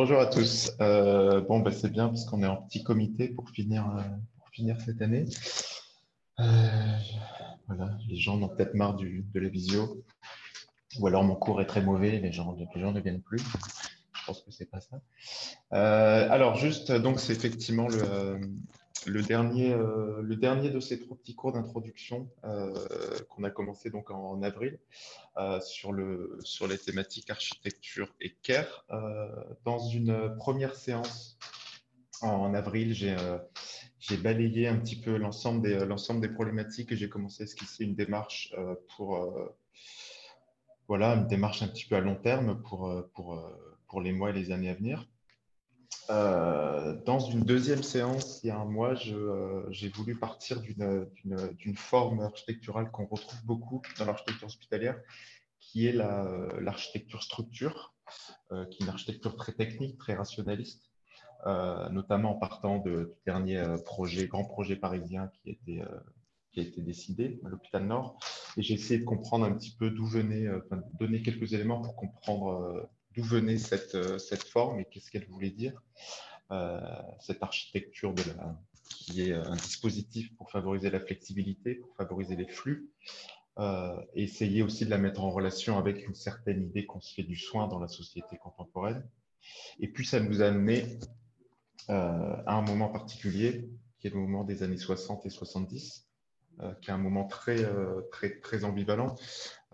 Bonjour à tous. Euh, bon, bah, c'est bien parce qu'on est en petit comité pour finir, euh, pour finir cette année. Euh, voilà, les gens ont peut-être marre du, de la visio. Ou alors mon cours est très mauvais, les gens, les gens ne viennent plus. Je pense que c'est pas ça. alors juste, donc c'est effectivement le, le dernier, euh, le dernier de ces trois petits cours d'introduction euh, qu'on a commencé donc en, avril euh, sur, le, sur les thématiques architecture et care. dans une première séance en, avril, j'ai balayé un petit peu l'ensemble des, des problématiques et j'ai commencé à esquisser une démarche pour voilà, une démarche un petit peu à long terme pour, pour, pour les mois et les années à venir. Euh, dans une deuxième séance, il y a un mois, euh, j'ai voulu partir d'une forme architecturale qu'on retrouve beaucoup dans l'architecture hospitalière, qui est l'architecture structure, euh, qui est une architecture très technique, très rationaliste, notamment en partant de, du dernier projet, grand projet parisien qui a été, qui a été décidé à l'hôpital Nord. Et j'ai essayé de comprendre un petit peu d'où venait, donner quelques éléments pour comprendre d'où venait cette, euh, cette forme et qu'est-ce qu'elle voulait dire. Euh, cette architecture de la, qui est un dispositif pour favoriser la flexibilité, pour favoriser les flux, euh, essayer aussi de la mettre en relation avec une certaine idée qu'on se fait du soin dans la société contemporaine. Et puis, ça nous a amené à un moment particulier, qui est le moment des années 60 et 70, qui est un moment très, très ambivalent,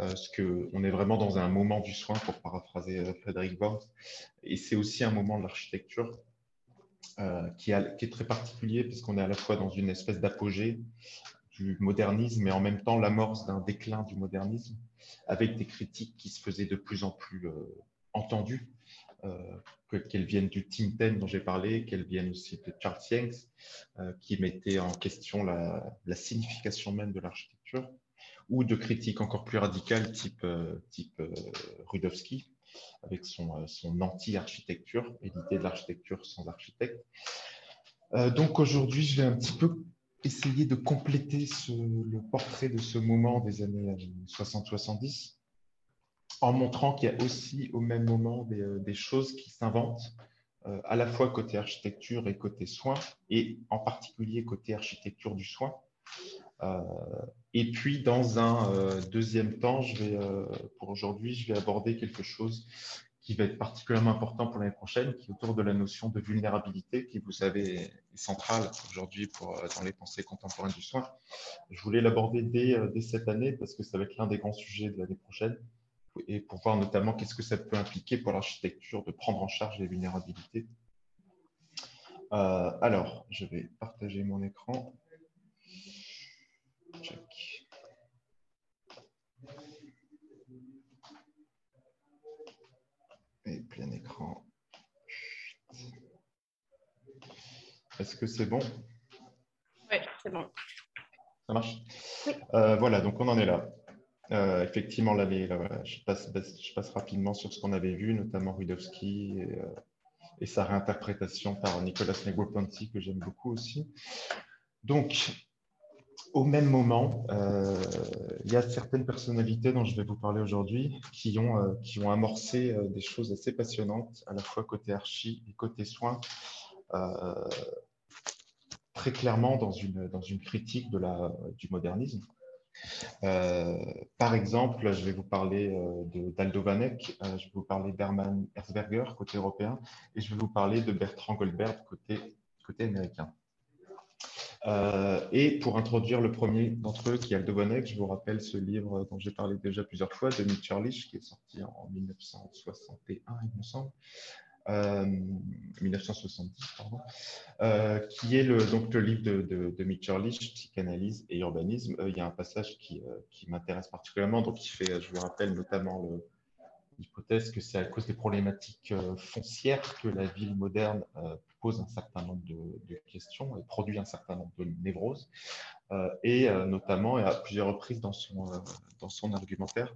euh, parce qu'on est vraiment dans un moment du soin, pour paraphraser euh, Frédéric Worms, et c'est aussi un moment de l'architecture euh, qui, est très particulier, puisqu'on est à la fois dans une espèce d'apogée du modernisme, et en même temps l'amorce d'un déclin du modernisme, avec des critiques qui se faisaient de plus en plus entendues, qu'elles viennent du Tim Ten dont j'ai parlé, qu'elles viennent aussi de Charles Yanks, qui mettait en question la, signification même de l'architecture ou de critiques encore plus radicales type, euh, euh, Rudowski, avec son, euh, anti-architecture et l'idée de l'architecture sans architecte. donc aujourd'hui, je vais un petit peu essayer de compléter le portrait de ce moment des années 60-70 en montrant qu'il y a aussi au même moment des, des choses qui s'inventent à la fois côté architecture et côté soins, et en particulier côté architecture du soin, euh, et puis, dans un euh, deuxième temps, euh, pour aujourd'hui, je vais aborder quelque chose qui va être particulièrement important pour l'année prochaine, qui est autour de la notion de vulnérabilité, qui, vous savez, est centrale aujourd'hui dans les pensées contemporaines du soin. Je voulais l'aborder dès, dès, cette année parce que ça va être l'un des grands sujets de l'année prochaine, et pour voir notamment qu'est-ce que ça peut impliquer pour l'architecture de prendre en charge les vulnérabilités. alors, je vais partager mon écran. Et plein écran. Est-ce que c'est bon? Oui, c'est bon. Ça marche? Euh, Voilà, donc on en est là. Euh, effectivement, là, je, passe, rapidement sur ce qu'on avait vu, notamment Rudowski et, euh, sa réinterprétation par Nicolas Negroponti, que j'aime beaucoup aussi. Donc, au même moment, euh, il y a certaines personnalités dont je vais vous parler aujourd'hui qui ont, qui ont amorcé des choses assez passionnantes, à la fois côté archi et côté soins, très clairement dans une, dans une critique de la, du modernisme. Par exemple, je vais vous parler d'Aldo Vanek, je vais vous parler d'Hermann Herzberger côté européen, et je vais vous parler de Bertrand Goldberg côté, américain. Euh, et pour introduire le premier d'entre eux, qui est Aldo Bonnet, je vous rappelle ce livre dont j'ai parlé déjà plusieurs fois, de Mitch qui est sorti en 1961, il me semble. 1970, euh, pardon, euh, qui est le, donc le livre de, de, de Mitch Psychanalyse et urbanisme. il y a un passage qui, qui m'intéresse particulièrement, donc il fait, je vous rappelle notamment l'hypothèse que c'est à cause des problématiques foncières que la ville moderne pose un certain nombre de, questions et produit un certain nombre de névroses. Euh, et euh, notamment, à plusieurs reprises dans son, euh, dans son argumentaire,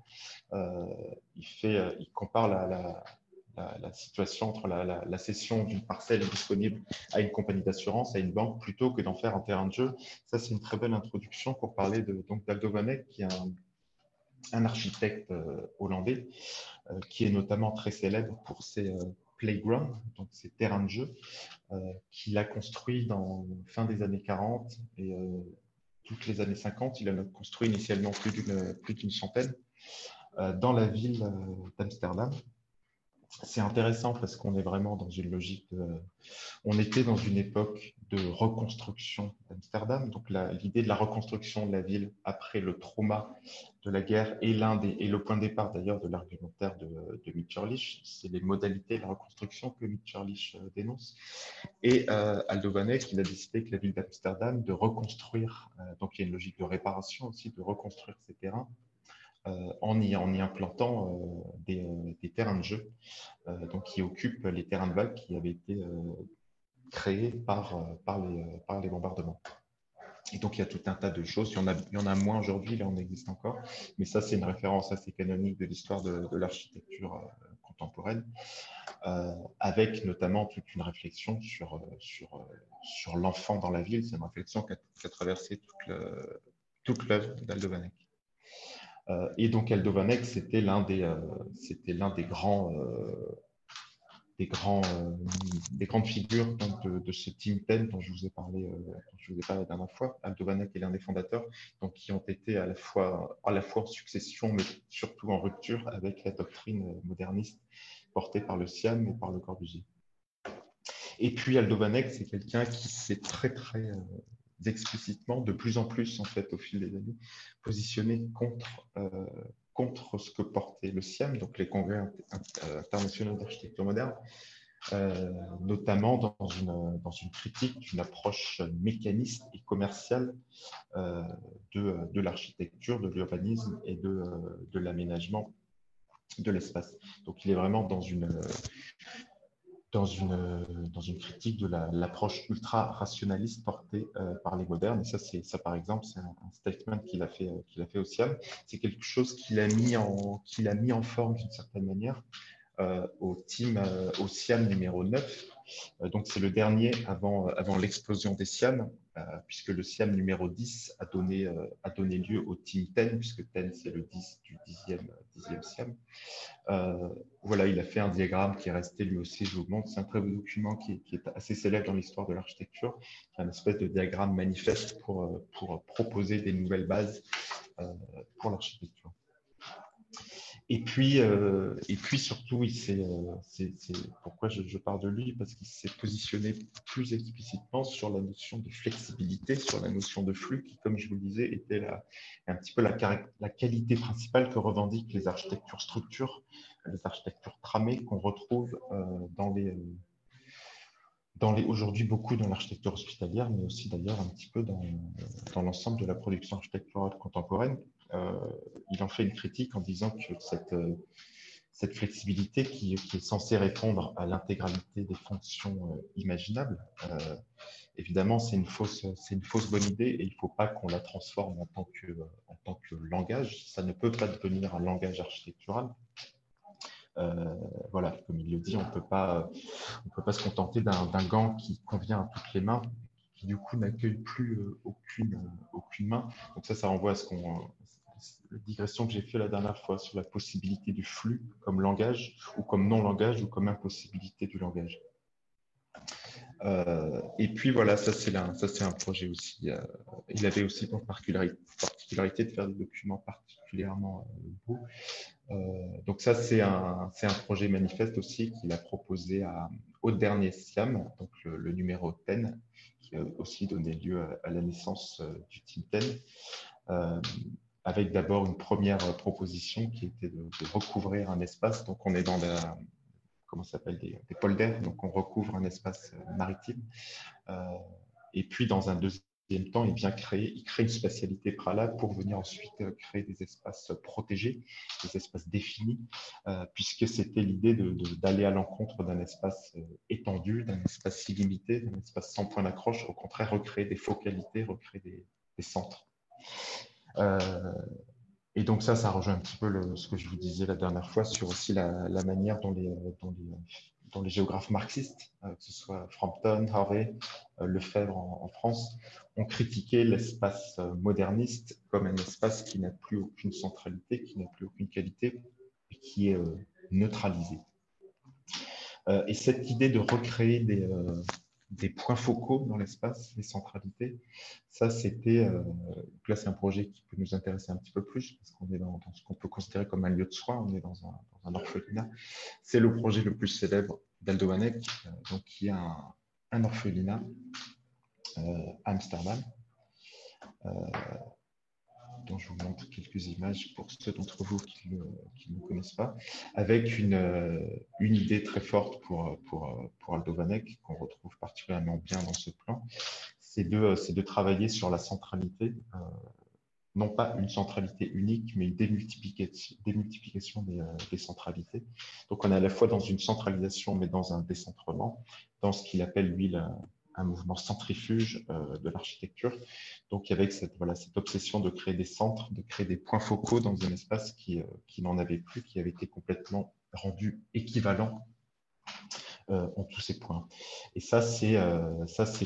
il, fait, il compare la, la, la situation entre la, cession d'une parcelle disponible à une compagnie d'assurance, à une banque, plutôt que d'en faire un terrain de jeu. Ça, c'est une très belle introduction pour parler de, donc d'Aldo Vanek, qui est un, architecte hollandais, qui est notamment très célèbre pour ses playground, donc ces terrains de jeu, qu'il a construit dans fin des années 40 et toutes les années 50. Il en a construit initialement plus d'une centaine dans la ville d'Amsterdam c'est intéressant parce qu'on est vraiment dans une logique. On était dans une époque de reconstruction d'Amsterdam. Donc, l'idée de la reconstruction de la ville après le trauma de la guerre est l'un des, et le point de départ d'ailleurs de l'argumentaire de, de. C'est les modalités de la reconstruction que Mitscherlich euh, dénonce. Et euh, Aldo a décidé que la ville d'Amsterdam de reconstruire, euh, donc il y a une logique de réparation aussi, de reconstruire ces terrains en y, en, y, implantant euh, des, euh, des, terrains de jeu donc qui occupent les terrains de vagues qui avaient été créés par, les, bombardements. Et donc, il y a tout un tas de choses. Il y en a, moins aujourd'hui, là, on existe encore. Mais ça, c'est une référence assez canonique de l'histoire de, l'architecture contemporaine, euh, avec notamment toute une réflexion sur, l'enfant dans la ville. C'est une réflexion qui a, traversé toute l'œuvre d'Aldo Vanek. Euh, et donc Aldo Vanek, c'était l'un des, euh, c'était l'un des grands, euh, des grands, des grandes figures de, ce Team 10 dont je vous ai parlé, je vous ai parlé la dernière fois. Aldo Vanek est l'un des fondateurs, donc qui ont été à la fois, à la fois en succession, mais surtout en rupture avec la doctrine moderniste portée par le Siam et par le Corbusier. Et puis Aldo Vanek, c'est quelqu'un qui s'est très très explicitement, de plus en plus en fait au fil des années, positionné contre, euh, contre ce que portait le SIAM, donc les congrès euh, internationaux d'architecture moderne, euh, notamment dans une, dans une critique d'une approche mécaniste et commerciale de, de l'architecture, de l'urbanisme et de, de l'aménagement de l'espace. Donc il est vraiment dans une, dans une, dans une critique de l'approche ultra-rationaliste portée euh, par les modernes. Et ça, ça par exemple, c'est un, statement qu'il a, fait, euh, qu'il a fait au SIAM. C'est quelque chose qu'il a, mis en, qu'il a mis en forme d'une certaine manière euh, au team, au SIAM numéro 9. donc, c'est le dernier avant, avant l'explosion des SIAM. Euh, puisque le SIAM numéro 10 a donné, euh, a donné lieu au Team 10, puisque 10 c'est le 10 du 10e, 10e SIAM. Euh, voilà, il a fait un diagramme qui est resté lui aussi, je vous montre, c'est un très beau document qui, est assez célèbre dans l'histoire de l'architecture, un espèce de diagramme manifeste pour, pour proposer des nouvelles bases pour l'architecture. Et puis, euh, et puis surtout, c'est pourquoi je, parle de lui, parce qu'il s'est positionné plus explicitement sur la notion de flexibilité, sur la notion de flux, qui, comme je vous le disais, était un petit peu la, la qualité principale que revendiquent les architectures structures, les architectures tramées qu'on retrouve euh, dans les, aujourd'hui beaucoup dans l'architecture hospitalière, mais aussi d'ailleurs un petit peu dans l'ensemble de la production architecturale contemporaine. Euh, il en fait une critique en disant que cette, euh, cette flexibilité qui, est censée répondre à l'intégralité des fonctions euh, imaginables, évidemment, c'est une, fausse, une fausse bonne idée et il ne faut pas qu'on la transforme en tant, que, en tant que langage. Ça ne peut pas devenir un langage architectural. voilà, comme il le dit, on ne peut pas se contenter d'un gant qui convient à toutes les mains, qui du coup n'accueille plus aucune, aucune main. Donc ça, ça renvoie à ce qu'on la digression que j'ai fait la dernière fois sur la possibilité du flux comme langage ou comme non-langage ou comme impossibilité du langage. Euh, et puis voilà, ça c'est un, un projet aussi. Euh, il avait aussi pour particularité, de faire des documents particulièrement euh, beaux. donc ça c'est un, un, projet manifeste aussi qu'il a proposé à, au dernier SIAM, donc le, numéro 10, qui a aussi donné lieu à, la naissance du Team 10 avec d'abord une première proposition qui était de, recouvrir un espace. Donc, on est dans comment s'appelle des, des donc on recouvre un espace euh, maritime. Euh, et puis, dans un deuxième temps, il vient créer, il crée une spatialité préalable pour venir ensuite euh, créer des espaces protégés, des espaces définis, puisque c'était l'idée d'aller à l'encontre d'un espace étendu, d'un espace illimité, d'un espace sans point d'accroche, au contraire, recréer des focalités, recréer des centres. Euh, et donc ça, ça rejoint un petit peu ce que je vous disais la dernière fois sur aussi la, manière dont les, géographes marxistes, euh, que ce soit Frampton, Harvey, euh, Lefebvre en, France, ont critiqué l'espace moderniste comme un espace qui n'a plus aucune centralité, qui n'a plus aucune qualité et qui est neutralisé. et cette idée de recréer des, des points focaux dans l'espace, des centralités. Ça, c'était, euh, là, c'est un projet qui peut nous intéresser un petit peu plus parce qu'on est dans, ce qu'on peut considérer comme un lieu de soins, on est dans un, orphelinat. C'est le projet le plus célèbre d'Aldo Hanek, euh, donc qui est un, orphelinat euh, à Amsterdam. Dont je vous montre quelques images pour ceux d'entre vous qui, ne connaissent pas, avec une, euh, idée très forte pour, pour, Aldo Vanek, qu'on retrouve particulièrement bien dans ce plan, c'est de, travailler sur la centralité, euh, non pas une centralité unique, mais une démultiplication, démultiplication des, euh, des, centralités. Donc on est à la fois dans une centralisation, mais dans un décentrement, dans ce qu'il appelle, lui, la, un mouvement centrifuge euh, de l'architecture. Donc, avec cette, voilà, cette obsession de créer des centres, de créer des points focaux dans un espace qui, euh, qui n'en avait plus, qui avait été complètement rendu équivalent euh, en tous ces points. Et ça, c'est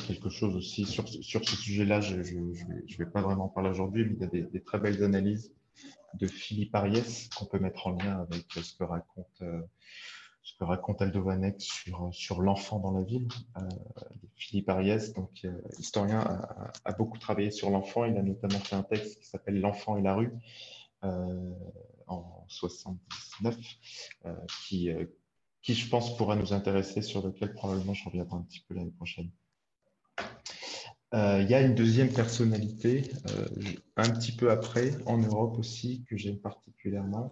quelque chose aussi sur, sur ce sujet-là. Je ne vais, pas vraiment parler aujourd'hui, mais il y a des, très belles analyses de Philippe Ariès qu'on peut mettre en lien avec ce que raconte ce que raconte sur, sur l'enfant dans la ville. Euh, Philippe Ariès, donc euh, historien, a, beaucoup travaillé sur l'enfant. Il a notamment fait un texte qui s'appelle L'enfant et la rue euh, en 79, qui, qui, je pense, pourra nous intéresser, sur lequel probablement je reviendrai un petit peu l'année prochaine. il y a une deuxième personnalité, un petit peu après, en Europe aussi, que j'aime particulièrement,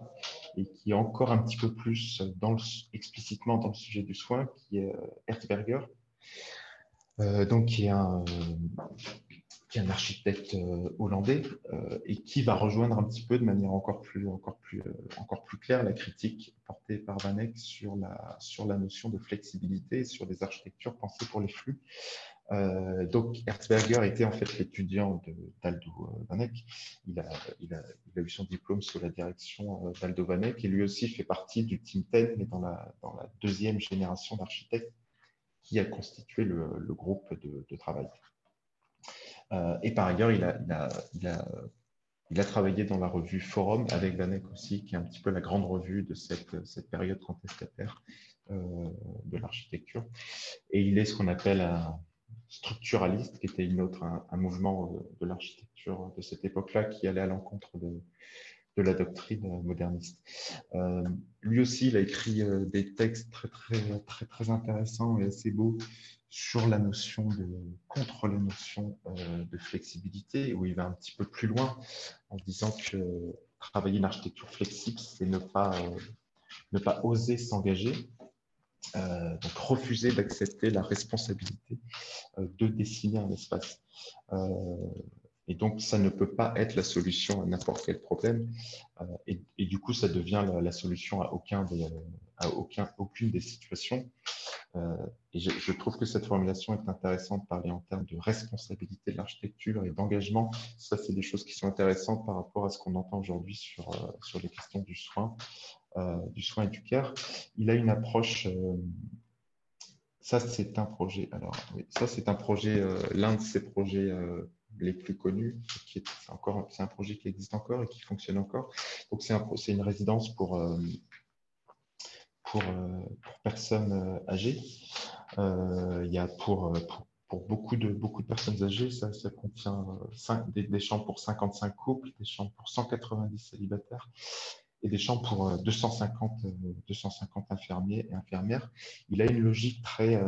et qui est encore un petit peu plus dans explicitement dans le sujet du soin, qui est Herzberger, euh, donc qui est un, est un architecte euh, hollandais euh, et qui va rejoindre un petit peu de manière encore plus, encore plus, encore plus claire la critique portée par Vanek sur la, notion de flexibilité et sur les architectures pensées pour les flux. donc, Herzberger était en fait l'étudiant d'Aldo Vanek. Il a, eu son diplôme sous la direction d'Aldo Vanek et lui aussi fait partie du Team 10, mais dans la deuxième génération d'architectes qui a constitué le, groupe de, travail. Euh, et par ailleurs, il a, il, a, il, a, travaillé dans la revue Forum avec Vanek aussi, qui est un petit peu la grande revue de cette, cette période contestataire euh, de l'architecture. Et il est ce qu'on appelle un structuraliste, qui était une autre, un mouvement de l'architecture de cette époque-là, qui allait à l'encontre de, de la doctrine moderniste. Euh, lui aussi, il a écrit euh, des textes très, très, très, très intéressants et assez beaux sur la notion de, contre la notion euh, de flexibilité, où il va un petit peu plus loin en disant que travailler une architecture flexible, c'est ne pas, ne pas oser s'engager, donc refuser d'accepter la responsabilité de dessiner un espace. Et donc, ça ne peut pas être la solution à n'importe quel problème. Euh, et, du coup, ça devient la, solution à, aucun à aucun, aucune des situations. Euh, et je, trouve que cette formulation est intéressante de parler en termes de responsabilité de l'architecture et d'engagement. Ça, c'est des choses qui sont intéressantes par rapport à ce qu'on entend aujourd'hui sur, euh, les questions du soin, du soin et du care. Il a une approche ça, c'est un projet. Alors, ça, c'est un projet, l'un de ces projets les plus connus, c'est un projet qui existe encore et qui fonctionne encore. Donc c'est un, une résidence pour, euh, pour, euh, pour, personnes euh, âgées. il y a pour, pour, beaucoup, de, beaucoup de personnes âgées, ça, ça contient des, des, chambres pour 55 couples, des chambres pour 190 célibataires et des chambres pour 250, 250 infirmiers et infirmières. Il a une logique très,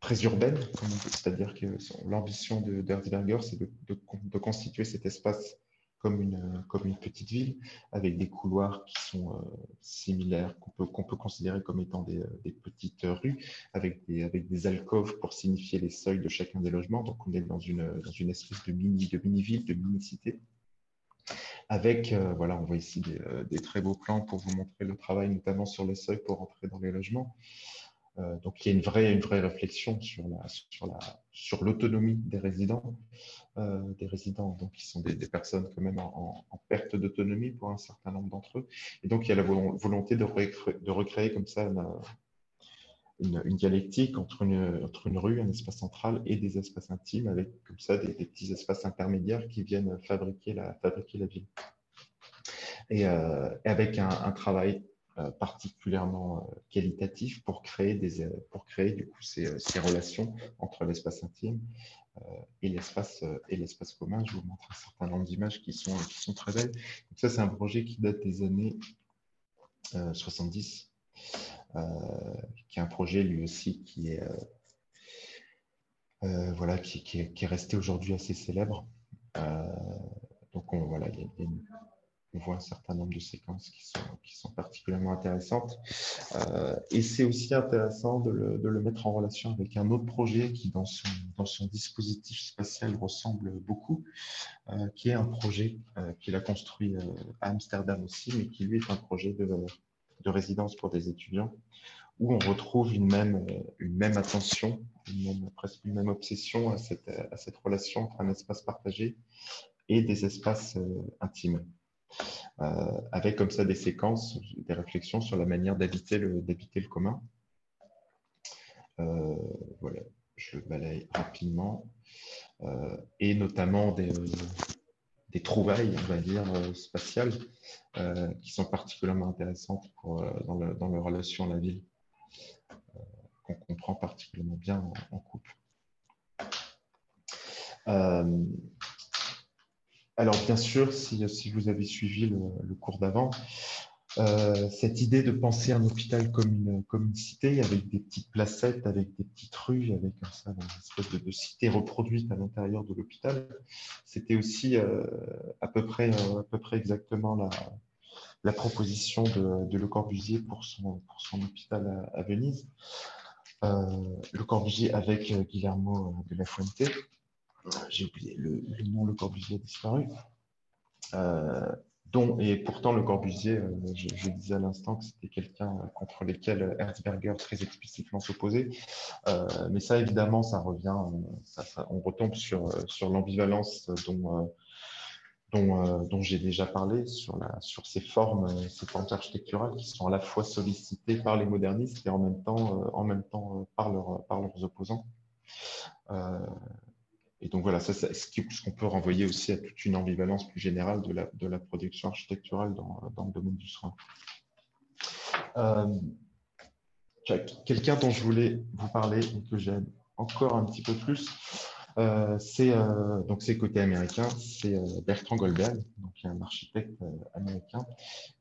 très urbaine, c'est-à-dire que l'ambition de d'Herzberger, c'est de, constituer cet espace comme une, petite ville, avec des couloirs qui sont euh, similaires, qu'on peut, considérer comme étant des, des, petites rues, avec des, alcôves pour signifier les seuils de chacun des logements. Donc, on est dans une, espèce de mini-ville, de, mini mini-cité. Avec, euh, voilà, on voit ici des, euh, des, très beaux plans pour vous montrer le travail, notamment sur les seuils pour entrer dans les logements. Euh, donc, il y a une vraie, une vraie réflexion sur la, sur la, sur l'autonomie des résidents, euh, des résidents donc qui sont des, personnes quand même en, perte d'autonomie pour un certain nombre d'entre eux. Et donc, il y a la volonté de, recréer, comme ça une, dialectique entre une, entre une rue, un espace central et des espaces intimes, avec comme ça des, petits espaces intermédiaires qui viennent fabriquer la, fabriquer la ville. Et, euh, avec un travail particulièrement qualitatif pour créer, des, pour créer du coup ces, ces relations entre l'espace intime et l'espace et l'espace commun. Je vous montre un certain nombre d'images qui sont, qui sont très belles. Donc ça, c'est un projet qui date des années 70, qui est un projet lui aussi qui est euh, voilà, qui, est, resté aujourd'hui assez célèbre. Euh, donc, on, voilà, on voit un certain nombre de séquences qui sont, particulièrement intéressantes. Euh, et c'est aussi intéressant de le, mettre en relation avec un autre projet qui, dans son, dispositif spatial, ressemble beaucoup, qui est un projet qu'il a construit à Amsterdam aussi, mais qui lui est un projet de, de résidence pour des étudiants où on retrouve une même, attention, presque une même obsession à cette, à cette relation entre un espace partagé et des espaces euh, intimes. Euh, avec comme ça des séquences, des réflexions sur la manière d'habiter le, commun. Euh, voilà, je balaye rapidement. et notamment des, trouvailles, on va dire, spatiales, qui sont particulièrement intéressantes dans, le, la relation à la ville qu'on comprend particulièrement bien en, couple. Euh, alors, bien sûr, si, vous avez suivi le, cours d'avant, euh, cette idée de penser un hôpital comme une, cité, avec des petites placettes, avec des petites rues, avec un, une espèce de, cité reproduite à l'intérieur de l'hôpital, c'était aussi euh, à, peu près, à peu près exactement la, proposition de, Le Corbusier pour son, hôpital à Venise. Euh, le Corbusier avec euh, Guillermo euh, de la Fuente. J'ai oublié le, nom, Le Corbusier a disparu. dont, et pourtant, Le Corbusier, je, disais à l'instant que c'était quelqu'un contre lequel Herzberger très explicitement s'opposait. mais ça, évidemment, ça revient, on retombe sur, sur l'ambivalence dont euh, dont, j'ai déjà parlé, sur, la, sur ces, formes, euh, ces formes architecturales qui sont à la fois sollicitées par les modernistes et en même temps, euh, en même temps par, leur, par leurs opposants. Et donc voilà, ça, ce qu'on peut renvoyer aussi à toute une ambivalence plus générale de la, de la production architecturale dans, dans le domaine du soin. Quelqu'un dont je voulais vous parler et que j'aime encore un petit peu plus, euh, c'est euh, c'est côté américain, c'est euh, Bertrand Goldberg, donc un architecte américain,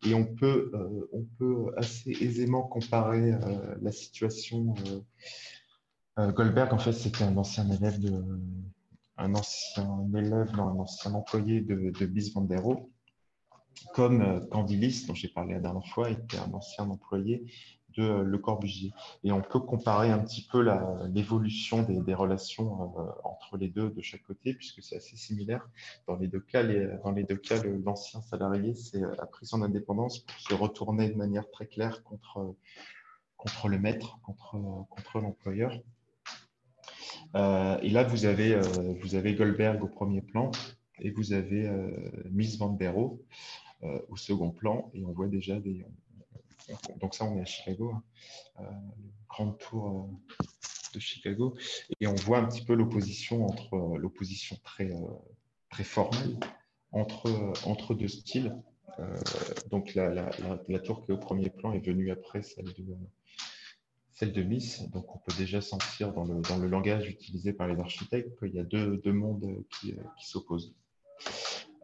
et on peut on peut assez aisément comparer la situation. Goldberg, en fait, c'était un ancien élève de un ancien élève, non, un ancien employé de, de comme Candilis, dont j'ai parlé la dernière fois, était un ancien employé de euh, Le Corbusier. Et on peut comparer un petit peu l'évolution des, relations euh, entre les deux de chaque côté, puisque c'est assez similaire. Dans les deux cas, dans les deux cas, l'ancien salarié euh, a pris son indépendance pour se retourner de manière très claire contre, contre le maître, contre, contre l'employeur. Et là, vous avez, vous avez Goldberg au premier plan et vous avez Miss Van der Rohe au second plan. Et on voit déjà des, donc ça, on est à Chicago, hein. euh, le grand tour euh, de Chicago, et on voit un petit peu l'opposition entre euh, l'opposition très très formelle entre entre deux styles. donc la, la, tour qui est au premier plan est venue après celle de celle de Miss. Donc on peut déjà sentir dans le, dans le langage utilisé par les architectes qu'il y a deux, deux mondes qui, qui s'opposent.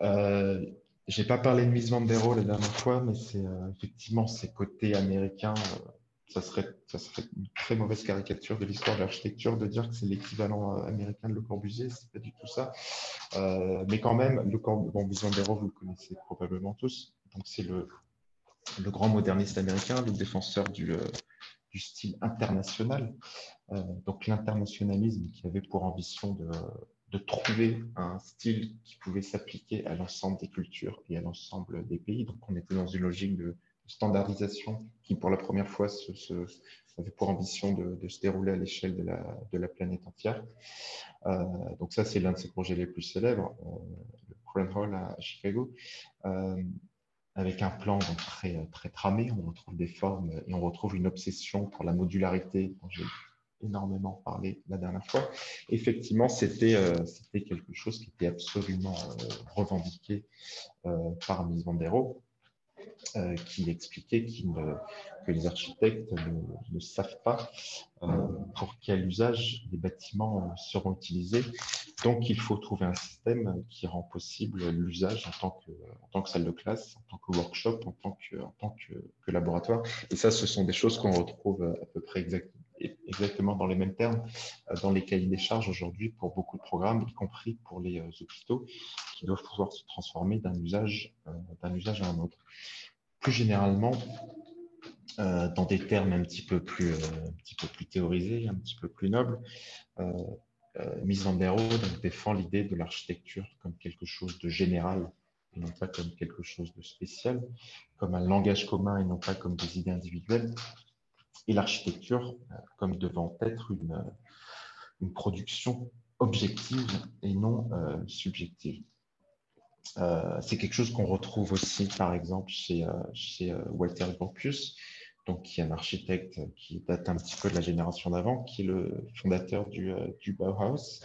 Euh, j'ai pas parlé de Miss Vandero la dernière fois, mais c'est euh, effectivement ces côtés américains. Euh, ça, serait, ça serait une très mauvaise caricature de l'histoire de l'architecture de dire que c'est l'équivalent euh, américain de Le Corbusier. C'est pas du tout ça. mais quand même, le Vandero, vous le connaissez probablement tous. C'est le, le grand moderniste américain, le défenseur du, du style international. donc l'internationalisme qui avait pour ambition de trouver un style qui pouvait s'appliquer à l'ensemble des cultures et à l'ensemble des pays. Donc, on était dans une logique de standardisation qui, pour la première fois, avait pour ambition de, se dérouler à l'échelle de la, planète entière. Euh, donc, ça, c'est l'un de ses projets les plus célèbres, euh, le Crown Hall à, Chicago. Euh, avec un plan très, très tramé, on retrouve des formes et on retrouve une obsession pour la modularité dont j'ai énormément parlé la dernière fois. Effectivement, c'était euh, quelque chose qui était absolument euh, revendiqué euh, par Miss Vandero. Euh, qui expliquait que les architectes ne, savent pas euh, pour quel usage les bâtiments seront utilisés. Donc, il faut trouver un système qui rend possible l'usage en, tant que, salle de classe, en tant que workshop, en tant que, laboratoire. Et ça, ce sont des choses qu'on retrouve à peu près exactement dans les mêmes termes euh, dans les cahiers des charges aujourd'hui pour beaucoup de programmes, y compris pour les hôpitaux, qui doivent pouvoir se transformer d'un usage, usage à un autre. Plus généralement, euh, dans des termes un petit peu plus, euh, théorisés, un petit peu plus nobles, euh, Mise en donc, défend l'idée de l'architecture comme quelque chose de général et non pas comme quelque chose de spécial, comme un langage commun et non pas comme des idées individuelles, et l'architecture comme devant être une, une production objective et non subjective. Euh, c'est quelque chose qu'on retrouve aussi, par exemple, chez, euh, euh, Walter Gropius, donc, qui est un architecte qui date un petit peu de la génération d'avant, qui est le fondateur du, Bauhaus,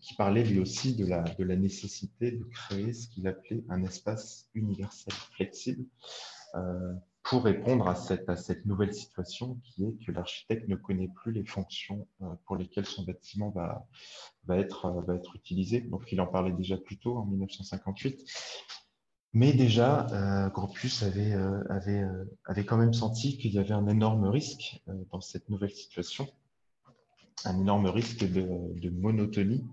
qui parlait lui aussi de la nécessité de créer ce qu'il appelait un espace universel flexible pour répondre à cette, nouvelle situation qui est que l'architecte ne connaît plus les fonctions euh, pour lesquelles son bâtiment va, va, être, euh, va être utilisé. Donc, il en parlait déjà plus tôt, en 1958. Mais déjà, euh, Gropius avait quand même senti qu'il y avait un énorme risque dans cette nouvelle situation un énorme risque de, monotonie,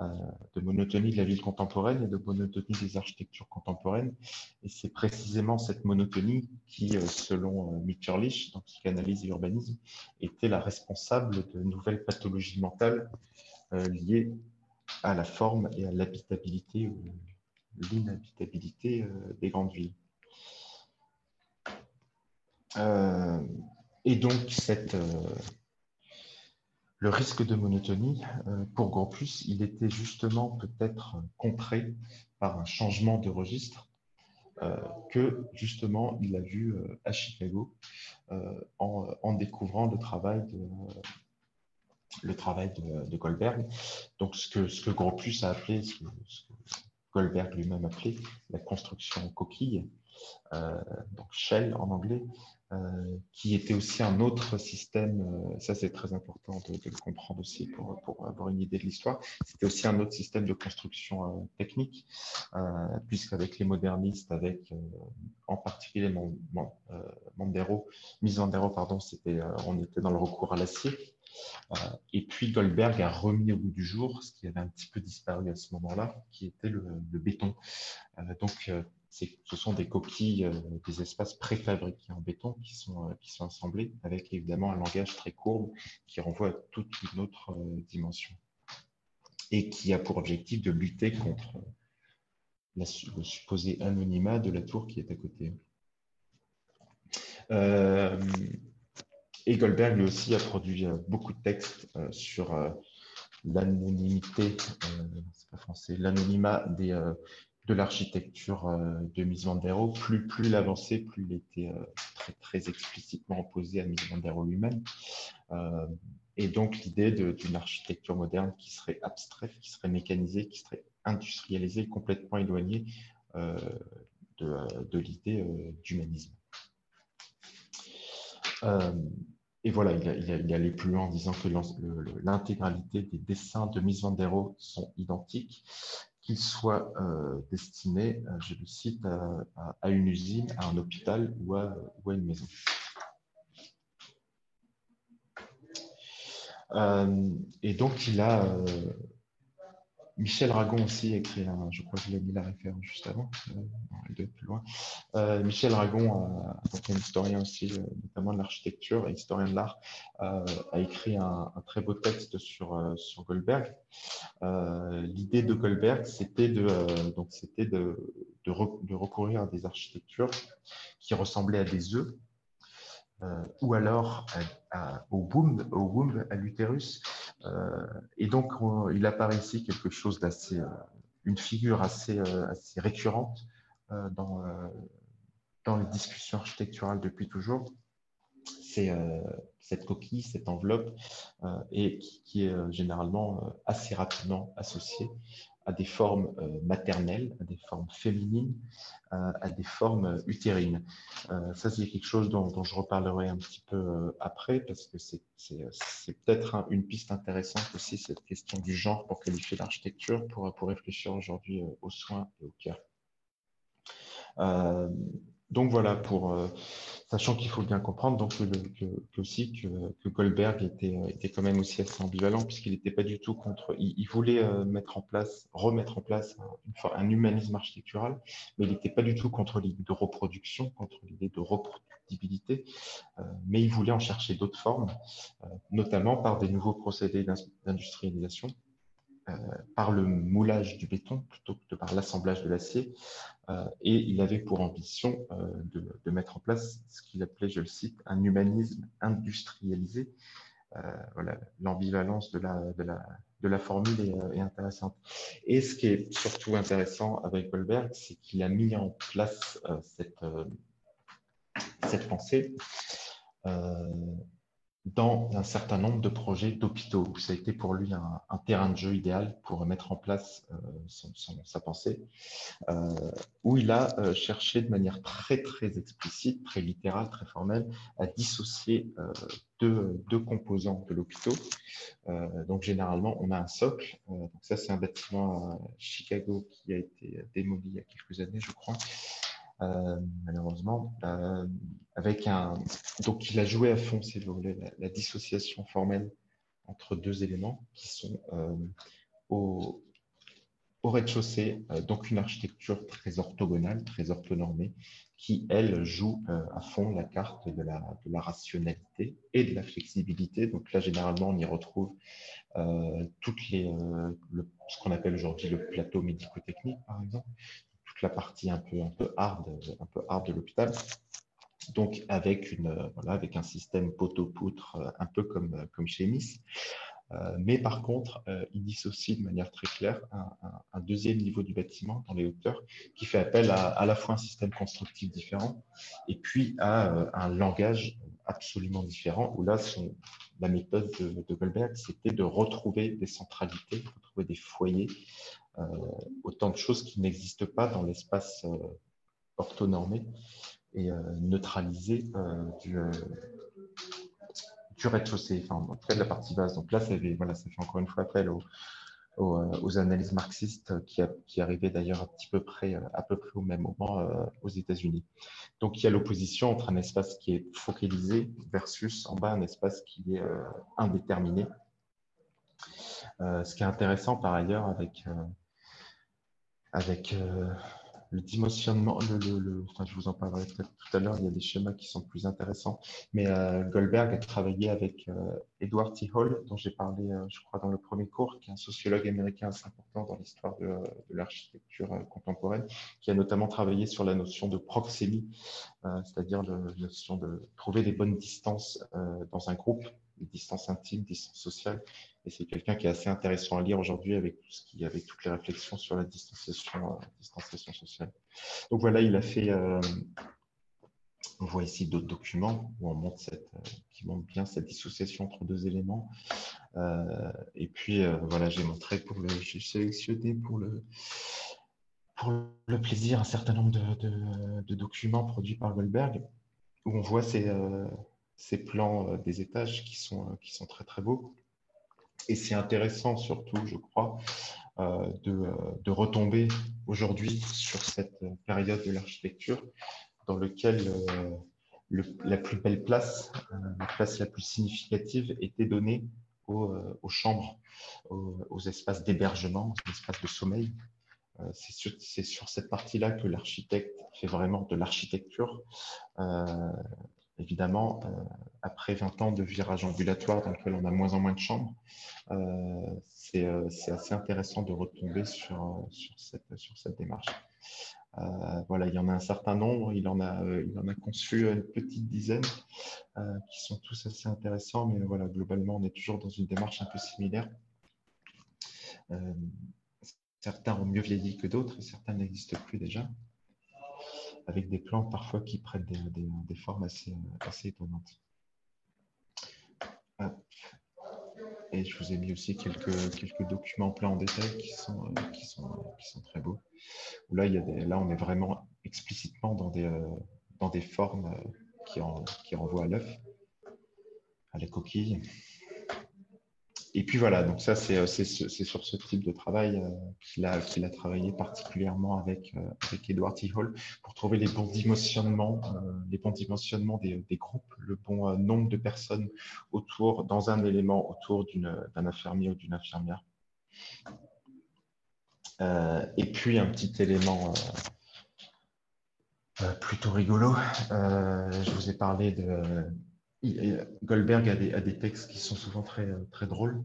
euh, de monotonie de la ville contemporaine et de monotonie des architectures contemporaines. Et c'est précisément cette monotonie qui, euh, selon euh, Mitscherlich, dans Psychanalyse et Urbanisme, était la responsable de nouvelles pathologies mentales liées à la forme et à l'habitabilité ou l'inhabitabilité des grandes villes. et donc, cette le risque de monotonie, euh, pour Gropius, il était justement peut-être contré par un changement de registre euh, que justement il a vu euh, à Chicago en, découvrant le travail de, Goldberg. Donc ce que, ce a appelé, ce que, Goldberg lui-même appelé la construction coquille, donc shell en anglais, qui était aussi un autre système, euh, ça c'est très important de, le comprendre aussi pour, avoir une idée de l'histoire, c'était aussi un autre système de construction euh, technique, puisqu'avec les modernistes, avec en particulier Mandero, mise Mandero, pardon, on était dans le recours à l'acier. et puis Goldberg a remis au bout du jour ce qui avait un petit peu disparu à ce moment-là, qui était le, le béton. donc ce sont des coquilles, euh, des espaces préfabriqués en béton qui sont, euh, qui sont assemblés avec évidemment un langage très courbe qui renvoie à toute une autre euh, dimension et qui a pour objectif de lutter contre le supposé anonymat de la tour qui est à côté. et Goldberg lui aussi a produit beaucoup de textes sur l'anonymité, c'est pas français, l'anonymat des, de l'architecture euh, de Mies van. Plus, plus il avançait, plus il était euh, très, explicitement opposé à Mies van lui-même. Euh, et donc l'idée d'une architecture moderne qui serait abstraite, qui serait mécanisée, qui serait industrialisée, complètement éloignée de, l'idée d'humanisme. et voilà, il, il, allait plus loin en disant que l'intégralité des dessins de Mies van sont identiques qu'il soit euh, destiné, euh, je le cite, à, une usine, à un hôpital ou à, une maison. Euh, et donc, il a, Michel Ragon aussi a écrit, un, je crois que je l'ai mis la référence juste avant, il doit être plus loin. Michel Ragon, un historien aussi, notamment de l'architecture et historien de l'art, a écrit un, très beau texte sur, sur Goldberg. L'idée de Goldberg, c'était de, donc c'était de, de, recourir à des architectures qui ressemblaient à des œufs, ou alors au boom, au womb, à l'utérus, euh, et donc, il apparaît ici quelque chose d'assez, euh, une figure assez, euh, récurrente dans les discussions architecturales depuis toujours, cette coquille, cette enveloppe, et qui, est généralement assez rapidement associée à des formes euh, maternelles, à des formes féminines, euh, à des formes utérines. Euh, ça, c'est quelque chose dont, je reparlerai un petit peu après, parce que c'est peut-être une piste intéressante aussi, cette question du genre pour qualifier l'architecture, pour, pour réfléchir aujourd'hui aux soins et au cœur. Donc voilà, pour, sachant qu'il faut bien comprendre donc, que, aussi que, Goldberg était, était, quand même aussi assez ambivalent puisqu'il n'était pas du tout contre. Il, voulait euh, mettre en place, remettre en place un, humanisme architectural, mais il n'était pas du tout contre l'idée de reproduction, contre l'idée de reproductibilité, euh, mais il voulait en chercher d'autres formes, euh, notamment par des nouveaux procédés d'industrialisation euh, par le moulage du béton plutôt que par l'assemblage de l'acier. Euh, et il avait pour ambition euh, de, mettre en place ce qu'il appelait, je le cite, un humanisme industrialisé. voilà, l'ambivalence de la, de, la, de la formule est, intéressante. Et ce qui est surtout intéressant avec Goldberg, c'est qu'il a mis en place cette, cette pensée dans un certain nombre de projets d'hôpitaux, ça a été pour lui un, terrain de jeu idéal pour mettre en place euh, sa pensée, euh, où il a euh, cherché de manière très très explicite, très littérale, très formelle, à dissocier deux, deux, composants de l'hôpital. donc généralement, on a un socle. donc ça, c'est un bâtiment à Chicago qui a été démoli il y a quelques années, je crois. Euh, malheureusement, euh, avec un. Donc, il a joué à fond, si vous voulez, la, dissociation formelle entre deux éléments qui sont euh, au, au rez-de-chaussée, donc une architecture très orthogonale, très orthonormée, qui, elle, joue à fond la carte de la, de la, rationalité et de la flexibilité. Donc là, généralement, on y retrouve toutes les, le, ce qu'on appelle aujourd'hui le plateau médico-technique, par exemple, la partie un peu, un peu hard, un peu hard de l'hôpital. Donc, avec, une, voilà, avec un système poteau-poutre euh, un peu comme, comme chez Miss. Euh, mais par contre, euh, il dissocie de manière très claire un, deuxième niveau du bâtiment dans les hauteurs qui fait appel à à la fois un système constructif différent et puis à un langage absolument différent où là, son, la méthode de, de Goldberg, c'était de retrouver des centralités, retrouver des foyers euh, autant de choses qui n'existent pas dans l'espace euh, orthonormé et euh, neutralisé du, rez-de-chaussée, enfin, en tout cas de la partie basse. Donc là, ça fait, encore une fois appel aux, analyses marxistes qui, qui arrivaient d'ailleurs à, peu près, à peu près au même moment aux États-Unis. Donc il y a l'opposition entre un espace qui est focalisé versus en bas un espace qui est indéterminé. ce qui est intéressant par ailleurs avec, avec euh, le dimensionnement, enfin, je vous en parlerai peut-être tout à l'heure, il y a des schémas qui sont plus intéressants. Mais euh, Goldberg a travaillé avec euh, Edward T. Hall, dont j'ai parlé, je crois, dans le premier cours, qui est un sociologue américain assez important dans l'histoire de, l'architecture contemporaine, qui a notamment travaillé sur la notion de proxémie, c'est-à-dire la notion de trouver les bonnes distances dans un groupe des distances intimes, distances sociales. Et c'est quelqu'un qui est assez intéressant à lire aujourd'hui avec, tout ce qui, avec toutes les réflexions sur la distanciation, euh, distanciation sociale. Donc voilà, il a fait. Euh, on voit ici d'autres documents où on montre cette, euh, qui montrent bien cette dissociation entre deux éléments. et puis voilà, j'ai montré pour le, j'ai sélectionné pour le, pour le plaisir un certain nombre de, de, documents produits par Goldberg où on voit ces, ces plans des étages qui sont, qui sont très très beaux. Et c'est intéressant surtout, je crois, euh, de, retomber aujourd'hui sur cette période de l'architecture dans laquelle la plus belle place, la place la plus significative était donnée aux, chambres, aux, espaces d'hébergement, aux espaces de sommeil. c'est sur, cette partie-là que l'architecte fait vraiment de l'architecture évidemment, euh, après 20 ans de virage ambulatoire dans lequel on a moins en moins de chambres, euh, euh, c'est assez intéressant de retomber sur, cette, sur cette démarche. voilà, il y en a un certain nombre, il en a, il en a conçu une petite dizaine qui sont tous assez intéressants, mais voilà, globalement, on est toujours dans une démarche un peu similaire. certains ont mieux vieilli que d'autres, certains n'existent plus déjà avec des plans parfois qui prennent des, formes assez, euh, étonnantes. Ah. Et je vous ai mis aussi quelques, documents plein en détail qui sont, euh, euh, très beaux. Là, on est vraiment explicitement dans des, formes qui, qui renvoient à l'œuf, à la coquille. Et puis voilà, donc ça, c'est euh, sur ce type de travail euh, qu'il a, travaillé particulièrement avec, euh, avec Edward T. Hall pour trouver les bons dimensionnements, les bons dimensionnements des, des, groupes, le bon nombre de personnes autour, dans un élément autour d'un infirmier ou d'une infirmière. et puis un petit élément plutôt rigolo, je vous ai parlé de Goldberg a des, textes qui sont souvent très, drôles.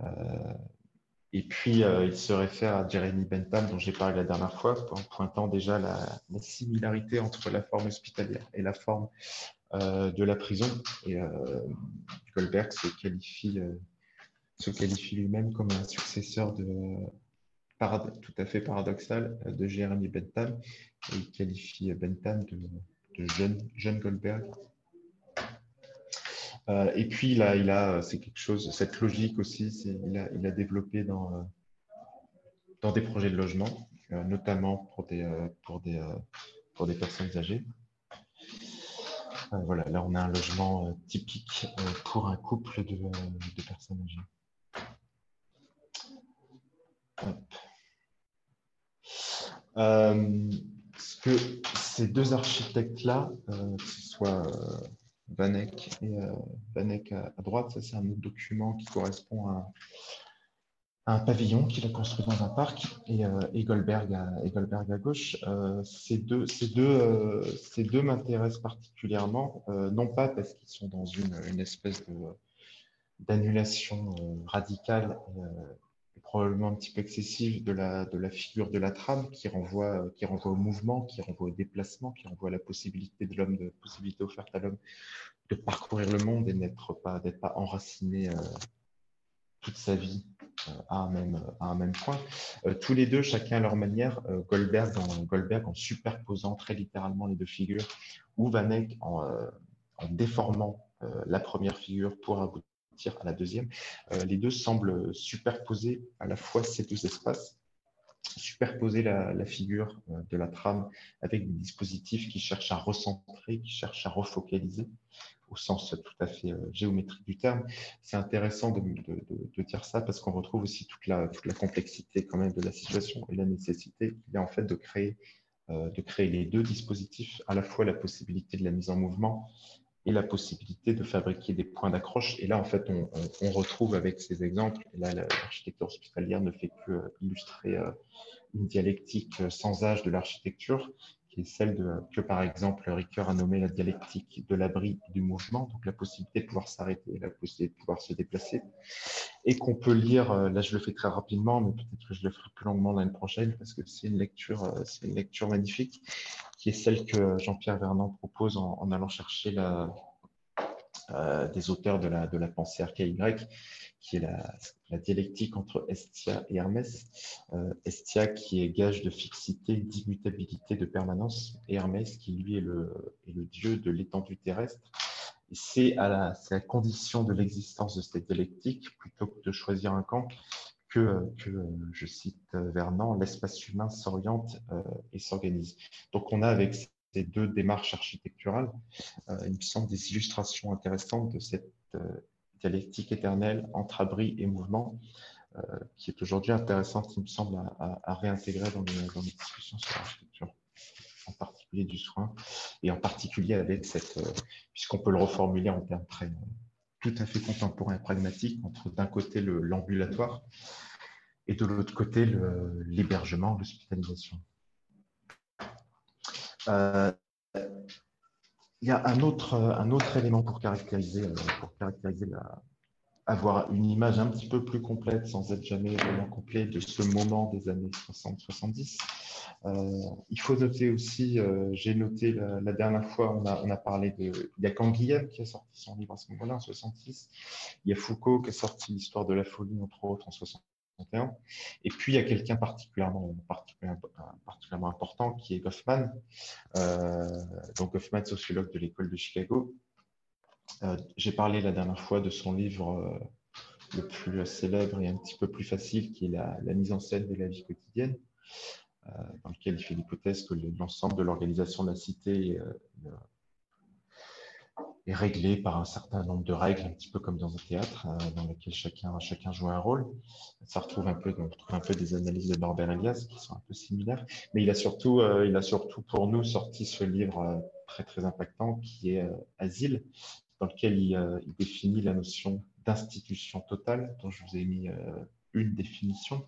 Euh, et puis, euh, il se réfère à Jeremy Bentham, dont j'ai parlé la dernière fois, en pointant déjà la, similarité entre la forme hospitalière et la forme euh, de la prison. Et Goldberg se qualifie, lui-même comme un successeur de, tout à fait paradoxal de Jeremy Bentham. Il qualifie Bentham de, jeune Goldberg euh, et puis, il a, il a c'est quelque chose, cette logique aussi, il a, il développé dans, euh, dans des projets de logement, euh, notamment pour des, personnes âgées. voilà, là, on a un logement typique pour un couple de, personnes âgées. ce que ces deux architectes-là, que ce soit Vanek euh, à, droite, ça c'est un autre document qui correspond à, un pavillon qu'il a construit dans un parc et, euh, Goldberg, à, gauche. Euh, ces deux, ces deux, m'intéressent particulièrement, non pas parce qu'ils sont dans une, une espèce d'annulation radicale probablement un petit peu excessive de la, de la figure de la trame qui renvoie, qui renvoie au mouvement, qui renvoie au déplacement, qui renvoie à la possibilité de l'homme, de possibilité offerte à l'homme de parcourir le monde et n'être pas, d'être pas enraciné euh, toute sa vie euh, à, un même, à un même point. Euh, tous les deux, chacun à leur manière, Goldberg en, Goldberg en superposant très littéralement les deux figures, ou Van Eyck en, en déformant la première figure pour aboutir à la deuxième, euh, les deux semblent superposer à la fois ces deux espaces, superposer la, figure euh, de la trame avec des dispositifs qui cherchent à recentrer, qui cherchent à refocaliser au sens tout à fait euh, géométrique du terme. C'est intéressant de, dire ça parce qu'on retrouve aussi toute la, toute la complexité quand même de la situation et la nécessité qu'il y a en fait de créer, de créer les deux dispositifs, à la fois la possibilité de la mise en mouvement et la possibilité de fabriquer des points d'accroche. Et là, en fait, on, retrouve avec ces exemples, et là, l'architecture hospitalière ne fait que euh, illustrer euh, une dialectique euh, sans âge de l'architecture, qui est celle que, par exemple, Ricoeur a nommé la dialectique de l'abri du mouvement, donc la possibilité de pouvoir s'arrêter, la possibilité de pouvoir se déplacer, et qu'on peut lire, là je le fais très rapidement, mais peut-être que je le ferai plus longuement l'année prochaine, parce que c'est une lecture, c'est une lecture magnifique, qui est celle que Jean-Pierre Vernant propose en, allant chercher euh, des auteurs de la, pensée archaïque grecque, qui est la, dialectique entre Estia et Hermès. Euh, Estia qui est gage de fixité, d'immutabilité, de permanence, et Hermès qui lui est le, dieu de l'étendue terrestre. C'est à, à la condition de l'existence de cette dialectique, plutôt que de choisir un camp, que, je cite Vernant, l'espace humain s'oriente euh, et s'organise. Donc on a avec ces deux démarches architecturales, euh, il me semble des illustrations intéressantes de cette euh, dialectique éternelle entre abri et mouvement, qui est aujourd'hui intéressante, il me semble, à, réintégrer dans les, discussions sur l'architecture, en particulier du soin, et en particulier avec cette, puisqu'on peut le reformuler en termes très tout à fait contemporains et pragmatiques, entre d'un côté l'ambulatoire et de l'autre côté l'hébergement, l'hospitalisation. Euh, il y a un autre, un élément pour caractériser, euh, pour caractériser la, avoir une image un petit peu plus complète sans être jamais vraiment complet de ce moment des années 60-70. Euh, il faut noter aussi, j'ai noté la, dernière fois, on a, on a, parlé de, il y a Canguilhem qui a sorti son livre à ce moment-là en 66, il y a Foucault qui a sorti l'histoire de la folie entre autres en 60 et puis, il y a quelqu'un particulièrement, particulièrement, important qui est Goffman. Euh, donc, Goffman, sociologue de l'école de Chicago. Euh, j'ai parlé la dernière fois de son livre euh, le plus célèbre et un petit peu plus facile, qui est la, mise en scène de la vie quotidienne, dans lequel il fait l'hypothèse que l'ensemble de l'organisation de la cité est réglé par un certain nombre de règles, un petit peu comme dans un théâtre, euh, dans lequel chacun, chacun joue un rôle. Ça retrouve un peu, on retrouve un peu des analyses de Norbert Elias qui sont un peu similaires. Mais il a surtout, euh, il a surtout pour nous sorti ce livre euh, très très impactant qui est Asile, dans lequel il, il définit la notion d'institution totale, dont je vous ai mis une définition.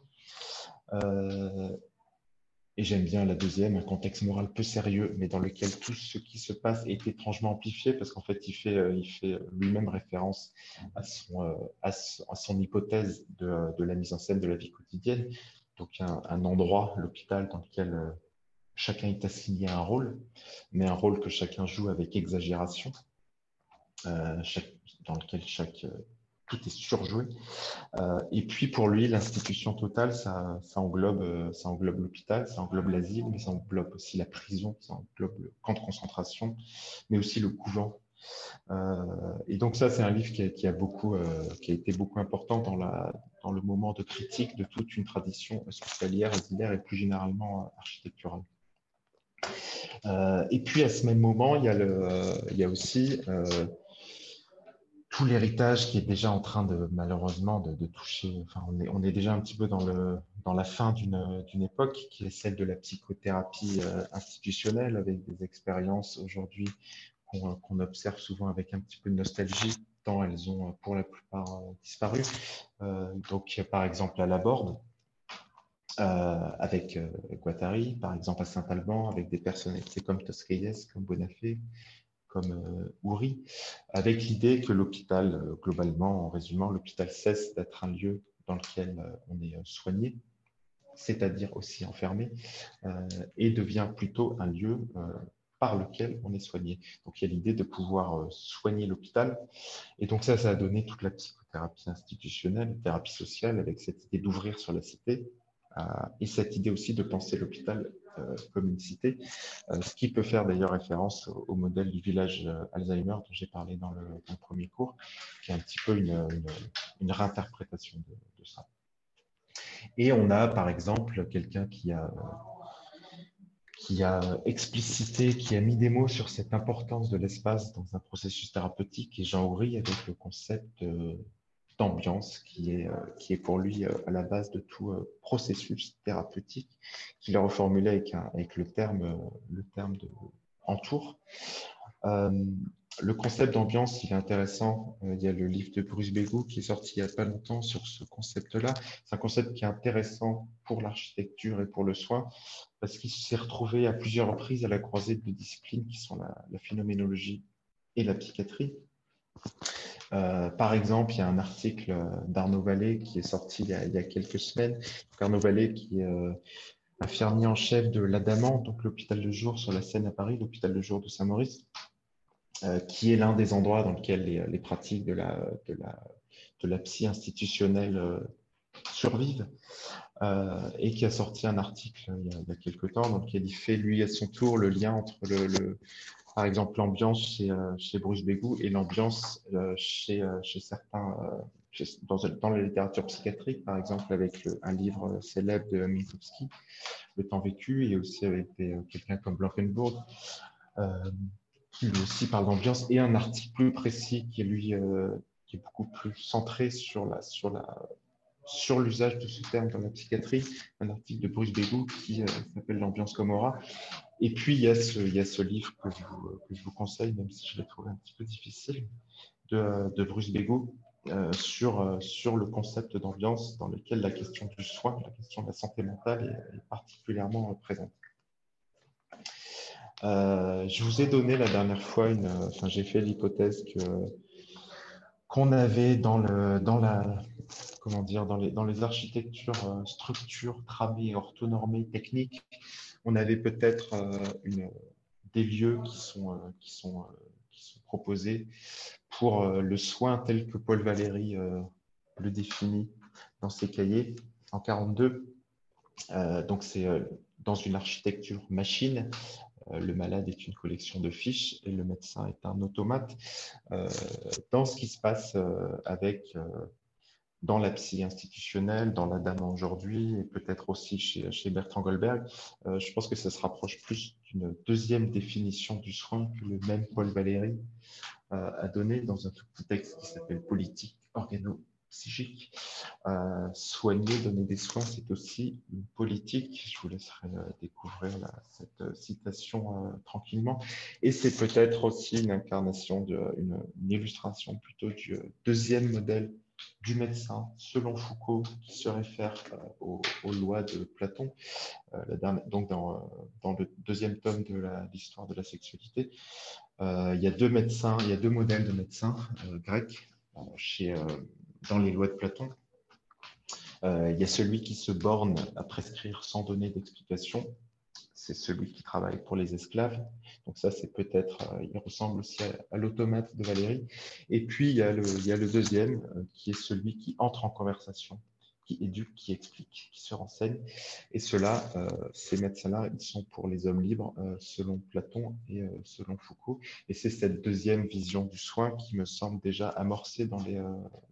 Et j'aime bien la deuxième, un contexte moral peu sérieux, mais dans lequel tout ce qui se passe est étrangement amplifié, parce qu'en fait, il fait, euh, il fait lui-même référence à son, euh, à, son hypothèse de, de, la mise en scène de la vie quotidienne. Donc, un, endroit, l'hôpital, dans lequel euh, chacun est assigné un rôle, mais un rôle que chacun joue avec exagération, euh, chaque, dans lequel chaque tout est surjoué. Euh, et puis pour lui, l'institution totale, ça, englobe, euh, ça englobe l'hôpital, ça englobe l'asile, mais ça englobe aussi la prison, ça englobe le camp de concentration, mais aussi le couvent. Euh, et donc ça, c'est un livre qui a, beaucoup, euh, qui a été beaucoup important dans, le moment de critique de toute une tradition hospitalière, asilaire et plus généralement architecturale. et puis à ce même moment, il y a aussi tout l'héritage qui est déjà en train de malheureusement de, toucher. Enfin, on est, déjà un petit peu dans, le, dans la fin d'une époque qui est celle de la psychothérapie euh, institutionnelle avec des expériences aujourd'hui qu'on observe souvent avec un petit peu de nostalgie tant elles ont pour la plupart euh, disparu. Euh, donc, par exemple, à la Borde, euh, avec Guattari, par exemple à Saint-Alban, avec des personnalités comme Tosquelles, comme Bonafé, comme euh, Ouri, avec l'idée que l'hôpital, euh, globalement, en résumant, l'hôpital cesse d'être un lieu dans lequel euh, on est soigné, c'est-à-dire aussi enfermé, et devient plutôt un lieu par lequel on est soigné. Donc il y a l'idée de pouvoir soigner l'hôpital. Et donc ça, ça a donné toute la psychothérapie institutionnelle, thérapie sociale, avec cette idée d'ouvrir sur la cité, et cette idée aussi de penser l'hôpital comme une cité, euh, ce qui peut faire d'ailleurs référence au, modèle du village euh, Alzheimer dont j'ai parlé dans le, premier cours, qui est un petit peu une, une, réinterprétation de, ça. Et on a par exemple quelqu'un qui a qui a explicité, qui a mis des mots sur cette importance de l'espace dans un processus thérapeutique, et Jean Houry avec le concept d'ambiance qui est, euh, qui est pour lui euh, à la base de tout euh, processus thérapeutique, qu'il a reformulé avec, avec le terme, le terme de entour. le concept d'ambiance, il est intéressant. Il y a le livre de Bruce Begou qui est sorti il n'y a pas longtemps sur ce concept-là. C'est un concept qui est intéressant pour l'architecture et pour le soin parce qu'il s'est retrouvé à plusieurs reprises à la croisée de disciplines qui sont la phénoménologie et la psychiatrie. Euh, par exemple, il y a un article euh, d'Arnaud Vallée qui est sorti il y a, quelques semaines. Arnaud Vallée qui est euh, infirmier en chef de l'Adamant, donc l'hôpital de jour sur la Seine à Paris, l'hôpital de jour de Saint-Maurice, qui est l'un des endroits dans lesquels les, pratiques de la, de, la, de la psy institutionnelle survivent. et qui a sorti un article il y, a, il quelques temps dans lequel il fait, lui, à son tour, le lien entre le, par exemple l'ambiance chez, euh, chez Bruce Begou et l'ambiance euh, chez, euh, chez certains, dans, dans, la littérature psychiatrique, par exemple avec un livre célèbre de Minkowski, Le temps vécu, et aussi avec quelqu'un comme Blankenburg, qui lui aussi parle d'ambiance, et un article plus précis qui est lui qui est beaucoup plus centré sur la, sur la, sur l'usage de ce terme dans la psychiatrie, un article de Bruce Begou qui s'appelle L'ambiance Comora et puis, il y a ce, livre que je, vous, conseille, même si je l'ai trouvé un petit peu difficile, de, Bruce Bego euh, sur, euh, sur le concept d'ambiance dans lequel la question du soin, la question de la santé mentale est, particulièrement présente. Euh, je vous ai donné la dernière fois, une, enfin, j'ai fait l'hypothèse qu'on avait dans, le, dans, la, comment dire, dans, les, dans les architectures, structures, tramées, orthonormées, techniques, on avait peut-être euh, des lieux qui sont, euh, qui sont, euh, qui sont proposés pour le soin tel que Paul Valéry le définit dans ses cahiers en 42. donc c'est dans une architecture machine. le malade est une collection de fiches et le médecin est un automate. dans ce qui se passe avec dans la psy institutionnelle, dans la dame aujourd'hui et peut-être aussi chez, Bertrand Goldberg. je pense que ça se rapproche plus d'une deuxième définition du soin que le même Paul Valéry a donné dans un tout petit texte qui s'appelle Politique organo psychique. Euh, soigner, donner des soins, c'est aussi une politique. Je vous laisserai euh, découvrir cette euh, citation tranquillement. Et c'est peut-être aussi une incarnation, une, illustration plutôt du deuxième modèle du médecin, selon Foucault, qui se réfère aux, lois de Platon, donc dans, dans, le deuxième tome de l'histoire de la sexualité. il y a deux médecins, il y a deux modèles de médecins grecs chez dans les lois de Platon. Euh, il y a celui qui se borne à prescrire sans donner d'explication. C'est celui qui travaille pour les esclaves. Donc ça, c'est peut-être, euh, il ressemble aussi à, l'automate de Valérie. Et puis, il y a le, deuxième, euh, qui est celui qui entre en conversation qui éduque, qui explique, qui se renseigne. Et cela, euh, ces médecins-là, ils sont pour les hommes libres, selon Platon et selon Foucault. Et c'est cette deuxième vision du soin qui me semble déjà amorcée dans les,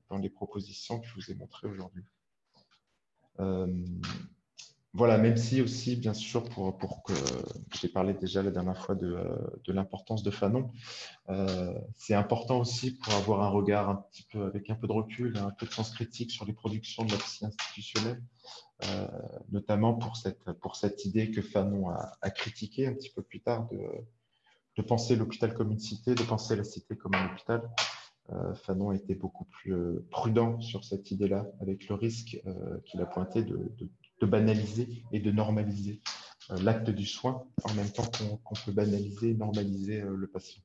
dans les propositions que je vous ai montrées aujourd'hui voilà, même si aussi, bien sûr, pour, que j'ai parlé déjà la dernière fois de, l'importance de Fanon, euh, c'est important aussi pour avoir un regard un peu avec un peu de recul, un peu de sens critique sur les productions de la psy institutionnelle, euh, notamment pour cette, pour idée que Fanon a, a critiqué un petit peu plus tard de, penser l'hôpital comme une cité, de penser la cité comme un hôpital. Euh, Fanon était beaucoup plus prudent sur cette idée-là, avec le risque euh, qu'il a pointé de, de banaliser et de normaliser euh, l'acte du soin en même temps qu'on peut banaliser et normaliser euh, le patient.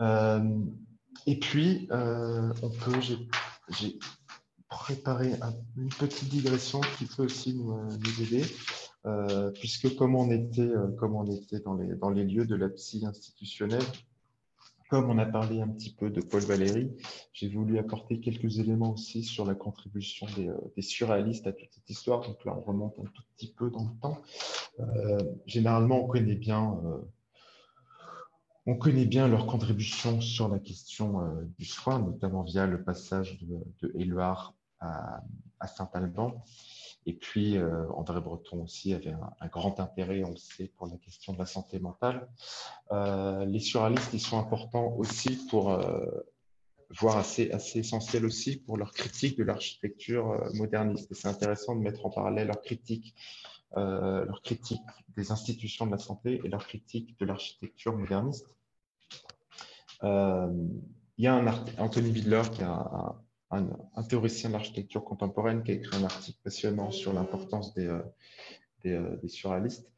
Euh, et puis, on peut, j'ai préparé une petite digression qui peut aussi nous, aider, puisque comme on était, comme on était dans, les, dans les lieux de la psy institutionnelle, comme on a parlé un petit peu de Paul Valéry, j'ai voulu apporter quelques éléments aussi sur la contribution des, euh, surréalistes à toute cette histoire. Donc là, on remonte un tout petit peu dans le temps. Euh, généralement, on connaît bien, euh, on connaît bien leur contribution sur la question du soin, notamment via le passage de, de Éluard à, à Saint-Alban. Et puis, euh, André Breton aussi avait un, grand intérêt, on le sait, pour la question de la santé mentale. Euh, les suralistes, ils sont importants aussi pour, euh, voire assez, assez essentiels aussi pour leur critique de l'architecture moderniste. Et c'est intéressant de mettre en parallèle leur critique, leur critique des institutions de la santé et leur critique de l'architecture moderniste. il y a un Anthony Widler qui a un, théoricien de l'architecture contemporaine qui a écrit un article passionnant sur l'importance des, euh, euh, surréalistes,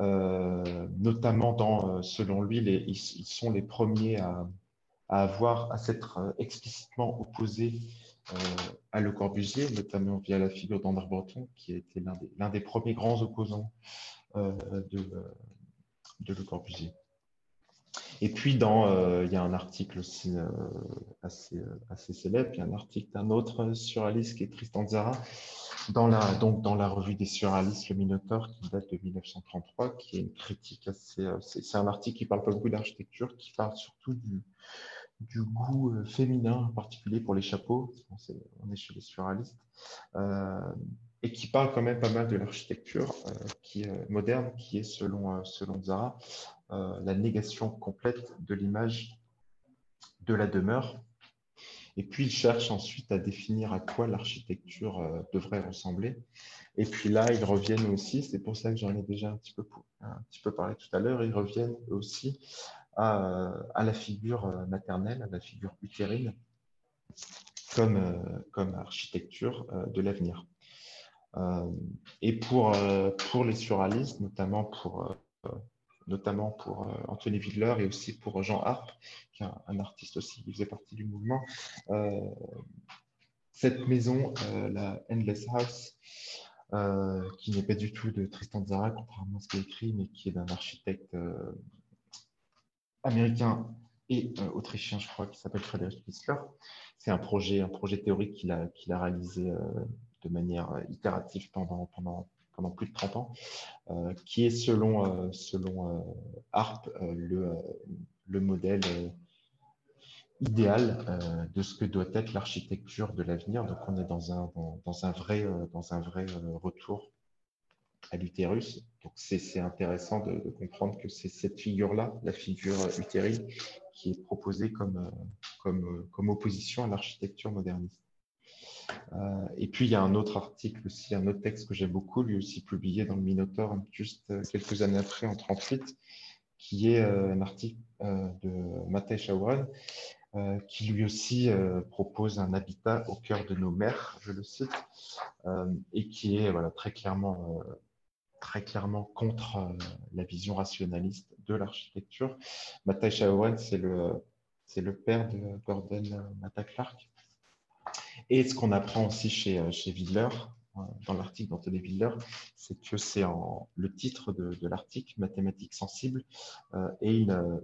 euh, notamment dans, selon lui, ils, sont les premiers à, avoir, à s'être explicitement opposés à Le Corbusier, notamment via la figure d'André Breton, qui a été l'un des, des, premiers grands opposants de Le Corbusier. Et puis, dans, euh, il y a un article aussi euh, assez, euh, assez célèbre, il y a un article d'un autre surréaliste qui est Tristan Zara, dans la, donc dans la revue des surréalistes, Le Minotaure, qui date de 1933, qui est une critique assez. c'est un article qui parle pas beaucoup d'architecture, qui parle surtout du, goût féminin, en particulier pour les chapeaux, on est chez les surréalistes, et qui parle quand même pas mal de l'architecture qui moderne, qui est selon, selon Zara la négation complète de l'image de la demeure. Et puis, ils cherchent ensuite à définir à quoi l'architecture euh, devrait ressembler. Et puis là, ils reviennent aussi, c'est pour ça que j'en ai déjà un petit peu, un petit peu parlé tout à l'heure, ils reviennent aussi à, à, la figure euh, maternelle, à la figure utérine, comme, comme architecture de l'avenir. Et pour, pour les suralistes, notamment pour notamment pour euh, Anthony Widler et aussi pour Jean Harp, qui est un, artiste aussi qui faisait partie du mouvement. Euh, cette maison, euh, la Endless House, qui n'est pas du tout de Tristan Zara, contrairement à ce qu'il écrit, mais qui est d'un architecte américain et autrichien, je crois, qui s'appelle Frédéric Wissler. C'est un projet, un projet théorique qu'il a, qu'il a réalisé de manière itérative pendant, pendant pendant plus de 30 ans, euh, qui est selon, euh, selon euh, ARP le, le modèle idéal de ce que doit être l'architecture de l'avenir. Donc, on est dans un, dans, un vrai, dans un vrai retour à l'utérus. Donc, c'est intéressant de, comprendre que c'est cette figure-là, la figure utérine, qui est proposée comme, comme, comme opposition à l'architecture moderniste. Euh, et puis, il y a un autre article aussi, un autre texte que j'aime beaucoup, lui aussi publié dans le Minotaur, juste euh, quelques années après, en 38, qui est euh, un article de Matej Shauran, qui lui aussi propose un habitat au cœur de nos mers, je le cite, et qui est très clairement contre la vision rationaliste de l'architecture. Matej Shauran, c'est le, le père de Gordon Matta Clark, et ce qu'on apprend aussi chez, euh, chez Willer, euh, dans l'article d'Anthony Willer, c'est que c'est le titre de, l'article, Mathématiques sensibles, euh, et une,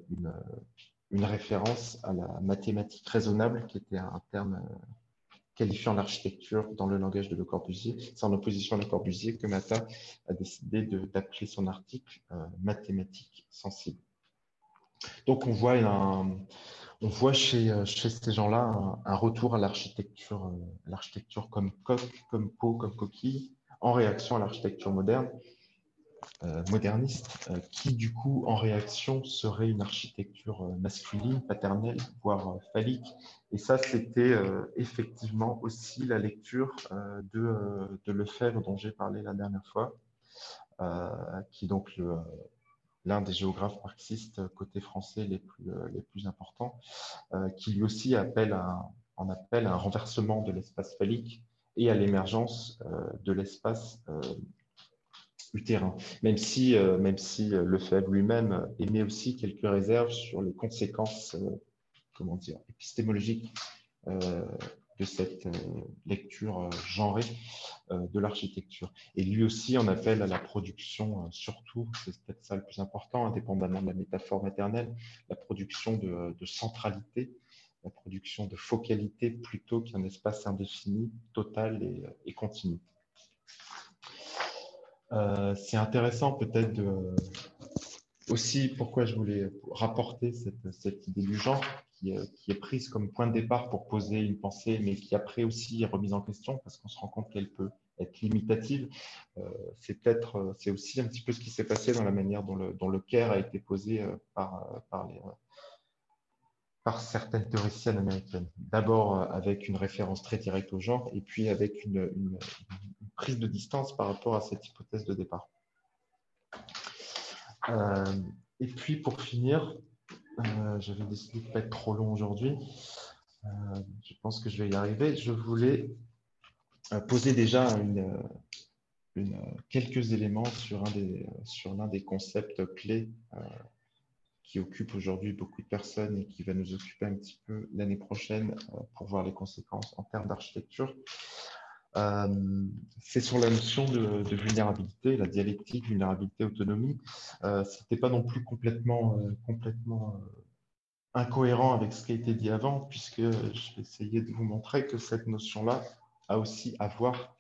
une, référence à la mathématique raisonnable, qui était un terme qualifiant l'architecture dans le langage de Le Corbusier. C'est en opposition à Le Corbusier que Matta a décidé d'appeler son article Mathématiques sensibles. Donc on voit un, on voit chez, euh, chez ces gens-là un, retour à l'architecture, euh, l'architecture comme coque, comme peau, comme coquille, en réaction à l'architecture moderne, euh, moderniste, qui du coup, en réaction, serait une architecture masculine, paternelle, voire phallique. Et ça, c'était effectivement aussi la lecture de, de Lefebvre dont j'ai parlé la dernière fois, qui donc le l'un des géographes marxistes côté français les plus, euh, importants, euh, qui lui aussi appelle un, en appelle un renversement de l'espace phallique et à l'émergence euh, de l'espace utérin, même si, même si Lefebvre lui-même émet aussi quelques réserves sur les conséquences comment dire, épistémologiques de cette euh, lecture euh, genrée euh, de l'architecture. Et lui aussi en appelle à la production, surtout, c'est peut-être ça le plus important, indépendamment de la métaphore maternelle, la production de, centralité, la production de focalité plutôt qu'un espace indéfini, total et, continu. c'est intéressant peut-être aussi pourquoi je voulais rapporter cette, cette idée du genre, euh, qui, est prise comme point de départ pour poser une pensée, mais qui après aussi est remise en question parce qu'on se rend compte qu'elle peut être limitative. Euh, c'est peut-être, euh, c'est aussi un petit peu ce qui s'est passé dans la manière dont le, dont a été posé par, par, les, par certaines théoriciennes américaines. D'abord avec une référence très directe au genre, et puis avec une, prise de distance par rapport à cette hypothèse de départ. et puis pour finir, euh, j'avais décidé de ne pas être trop long aujourd'hui. Euh, je pense que je vais y arriver. Je voulais euh, poser déjà quelques éléments sur, l'un des concepts clés qui occupe aujourd'hui beaucoup de personnes et qui va nous occuper un petit peu l'année prochaine pour voir les conséquences en termes d'architecture. Euh, c'est sur la notion de, vulnérabilité, la dialectique vulnérabilité-autonomie. Euh, ce n'était pas non plus complètement, euh, complètement incohérent avec ce qui a été dit avant, puisque je vais essayer de vous montrer que cette notion-là a aussi à voir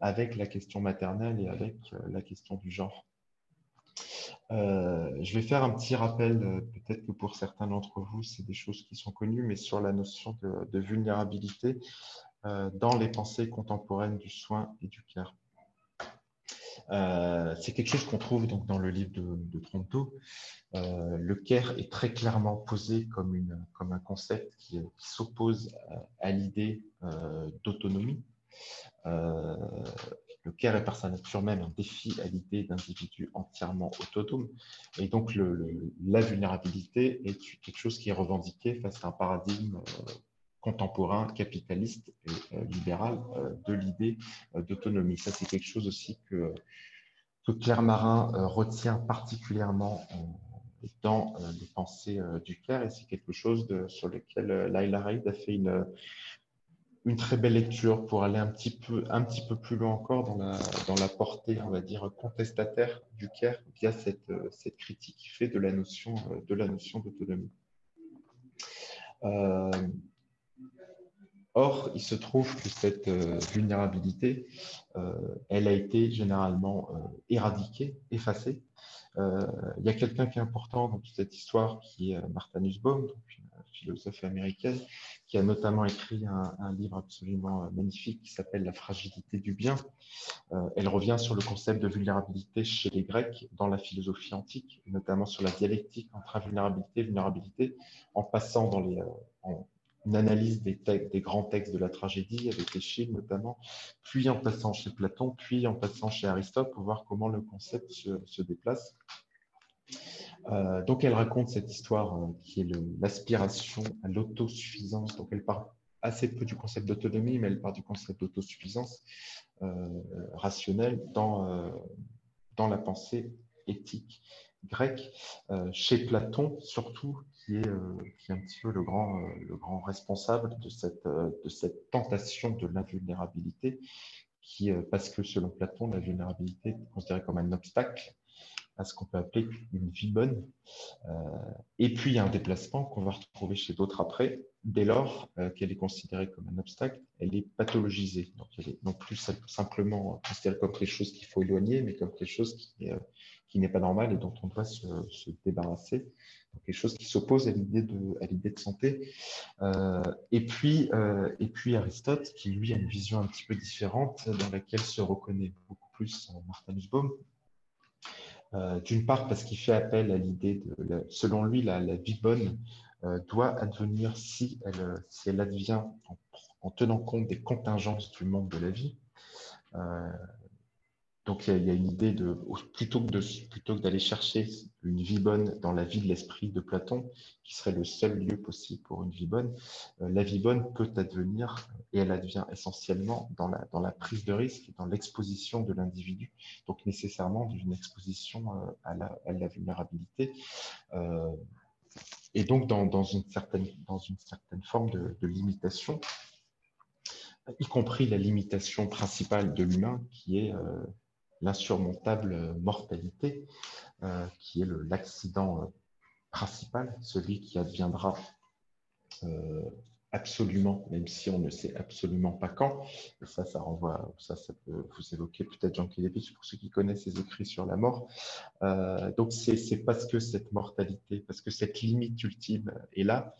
avec la question maternelle et avec la question du genre. je vais faire un petit rappel, peut-être que pour certains d'entre vous, c'est des choses qui sont connues, mais sur la notion de, vulnérabilité, euh, dans les pensées contemporaines du soin et du care. Euh, c'est quelque chose qu'on trouve donc dans le livre de, de. Euh, le care est très clairement posé comme, un concept qui, s'oppose à, l'idée d'autonomie. le care est par sa nature même un défi à l'idée d'individus entièrement autonomes. Et donc, la vulnérabilité est quelque chose qui est revendiqué face à un paradigme contemporain, capitaliste et euh, libéral euh, de l'idée euh, d'autonomie. Ça, c'est quelque chose aussi que, que Claire Marin retient particulièrement dans les pensées du Caire et c'est quelque chose sur lequel Laila Raid a fait une, une très belle lecture pour aller un petit peu, un petit peu plus loin encore dans la, dans la portée, on va dire, contestataire du Caire via cette, cette critique qui fait de la notion de la notion d'autonomie. Or, il se trouve que cette euh, vulnérabilité, euh, elle a été généralement euh, éradiquée, effacée. il y a quelqu'un qui est important dans toute cette histoire, qui est Martha Nussbaum, une philosophe américaine, qui a notamment écrit un, livre absolument magnifique qui s'appelle La fragilité du bien. elle revient sur le concept de vulnérabilité chez les Grecs dans la philosophie antique, notamment sur la dialectique entre invulnérabilité et vulnérabilité, en passant dans les, une analyse des, grands textes de la tragédie, avec Échille notamment, puis en passant chez Platon, puis en passant chez Aristote, pour voir comment le concept se, déplace. Euh, donc elle raconte cette histoire euh, qui est l'aspiration à l'autosuffisance. Donc elle part assez peu du concept d'autonomie, mais elle part du concept d'autosuffisance euh, rationnelle dans, dans la pensée éthique grecque. chez Platon, surtout, qui est, euh, qui est un petit peu le grand, euh, le grand responsable de cette, euh, de cette tentation de l'invulnérabilité, qui, parce que selon Platon, la vulnérabilité est considérée comme un obstacle à ce qu'on peut appeler une vie bonne. et puis, un déplacement qu'on va retrouver chez d'autres après. Dès lors qu'elle est considérée comme un obstacle, elle est pathologisée. Donc, elle est non plus simplement considérée comme quelque chose qu'il faut éloigner, mais comme quelque chose qui, qui n'est pas normal et dont on doit se, se débarrasser quelque chose qui s'oppose à l'idée de, de santé. Euh, et, puis, euh, et puis Aristote, qui lui a une vision un petit peu différente, dans laquelle se reconnaît beaucoup plus Martin Nussbaum. Euh, d'une part parce qu'il fait appel à l'idée de, selon lui, la, vie bonne doit advenir si elle, si elle advient en, en, tenant compte des contingences du monde de la vie. Donc il y, a, une idée de plutôt que plutôt que d'aller chercher une vie bonne dans la vie de l'esprit de Platon, qui serait le seul lieu possible pour une vie bonne, euh, la vie bonne peut advenir et elle advient essentiellement dans la dans la prise de risque, dans l'exposition de l'individu, donc nécessairement d'une exposition euh, à la, à la vulnérabilité. Euh, et donc dans, dans, une certaine dans une certaine forme de limitation, y compris la limitation principale de l'humain, qui est l'insurmontable mortalité, euh, qui est l'accident euh, principal, celui qui adviendra euh, absolument, même si on ne sait absolument pas quand. Ça, ça renvoie, ça, ça peut vous évoquer peut-être Jean Kelevich pour ceux qui connaissent ses écrits sur la mort. donc c'est parce que cette mortalité, parce que cette limite ultime est là,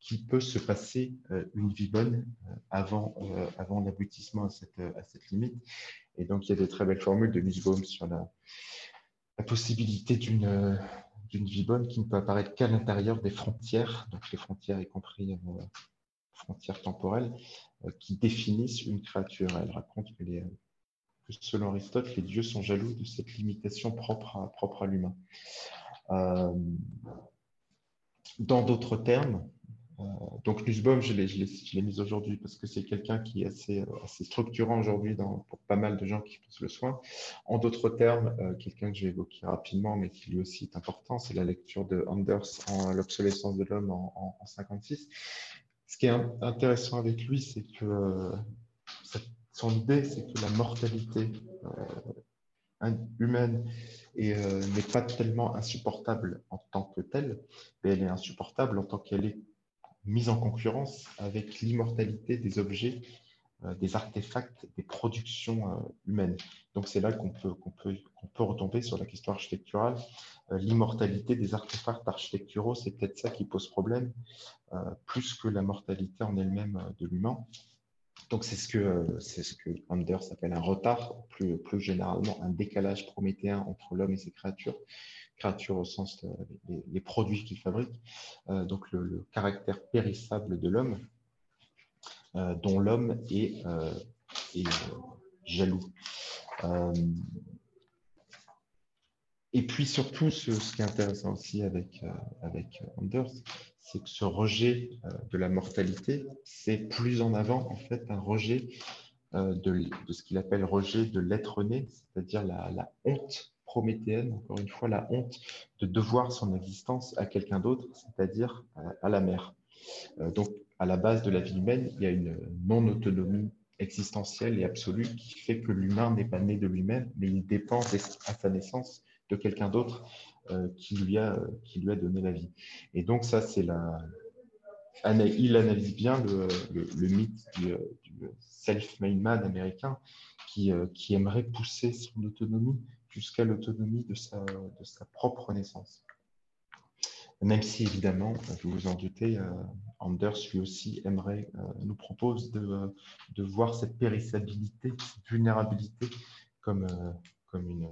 qu'il peut se passer une vie bonne avant, avant l'aboutissement à cette, à cette limite. Et donc, il y a des très belles formules de Nussbaum sur la, possibilité d'une d'une vie bonne qui ne peut apparaître qu'à l'intérieur des frontières, donc les frontières y compris euh, frontières temporelles, euh, qui définissent une créature. Elle raconte que, selon Aristote, les dieux sont jaloux de cette limitation propre à, propre à l'humain. Euh, dans d'autres termes, euh, donc Nussbaum, je l'ai mis aujourd'hui parce que c'est quelqu'un qui est assez, assez structurant aujourd'hui pour pas mal de gens qui font le soin. En d'autres termes, euh, quelqu'un que je vais évoquer rapidement, mais qui lui aussi est important, c'est la lecture de Anders en L'obsolescence de l'homme en, en, 56. Ce qui est intéressant avec lui, c'est que euh, son idée, c'est que la mortalité humaine n'est pas tellement insupportable en tant que telle, mais elle est insupportable en tant qu'elle est mise en concurrence avec l'immortalité des objets, euh, des artefacts, des productions euh, humaines. Donc c'est là qu'on peut, qu'on peut, retomber sur la question architecturale. Euh, l'immortalité des artefacts architecturaux, c'est peut-être ça qui pose problème, plus que la mortalité en elle-même de l'humain. Donc c'est ce que c'est ce que Anders appelle un retard, plus, plus généralement un décalage prométhéen entre l'homme et ses créatures créatures au sens des les, produits qu'il fabrique, euh, donc le, caractère périssable de l'homme, euh, dont l'homme est, euh, jaloux. et puis surtout, ce, qui est intéressant aussi avec, avec Anders, c'est que ce rejet de la mortalité, c'est plus en avant en fait un rejet de, de, ce qu'il appelle rejet de l'être né, c'est-à-dire la, honte prométhéenne, encore une fois, la honte de devoir son existence à quelqu'un d'autre, c'est-à-dire à la mère. Euh, donc, à la base de la vie humaine, il y a une non-autonomie existentielle et absolue qui fait que l'humain n'est pas né de lui-même, mais il dépend à sa naissance de quelqu'un d'autre euh, qui, lui a, qui lui a donné la vie. Et donc, ça, c'est la. Il analyse bien le, le, mythe du, du self-made man américain qui, euh, qui aimerait pousser son autonomie jusqu'à l'autonomie de sa, de sa propre naissance. même si évidemment, vous vous en doutez, Anders lui aussi aimerait, nous propose de, de, voir cette périssabilité, cette vulnérabilité comme, comme une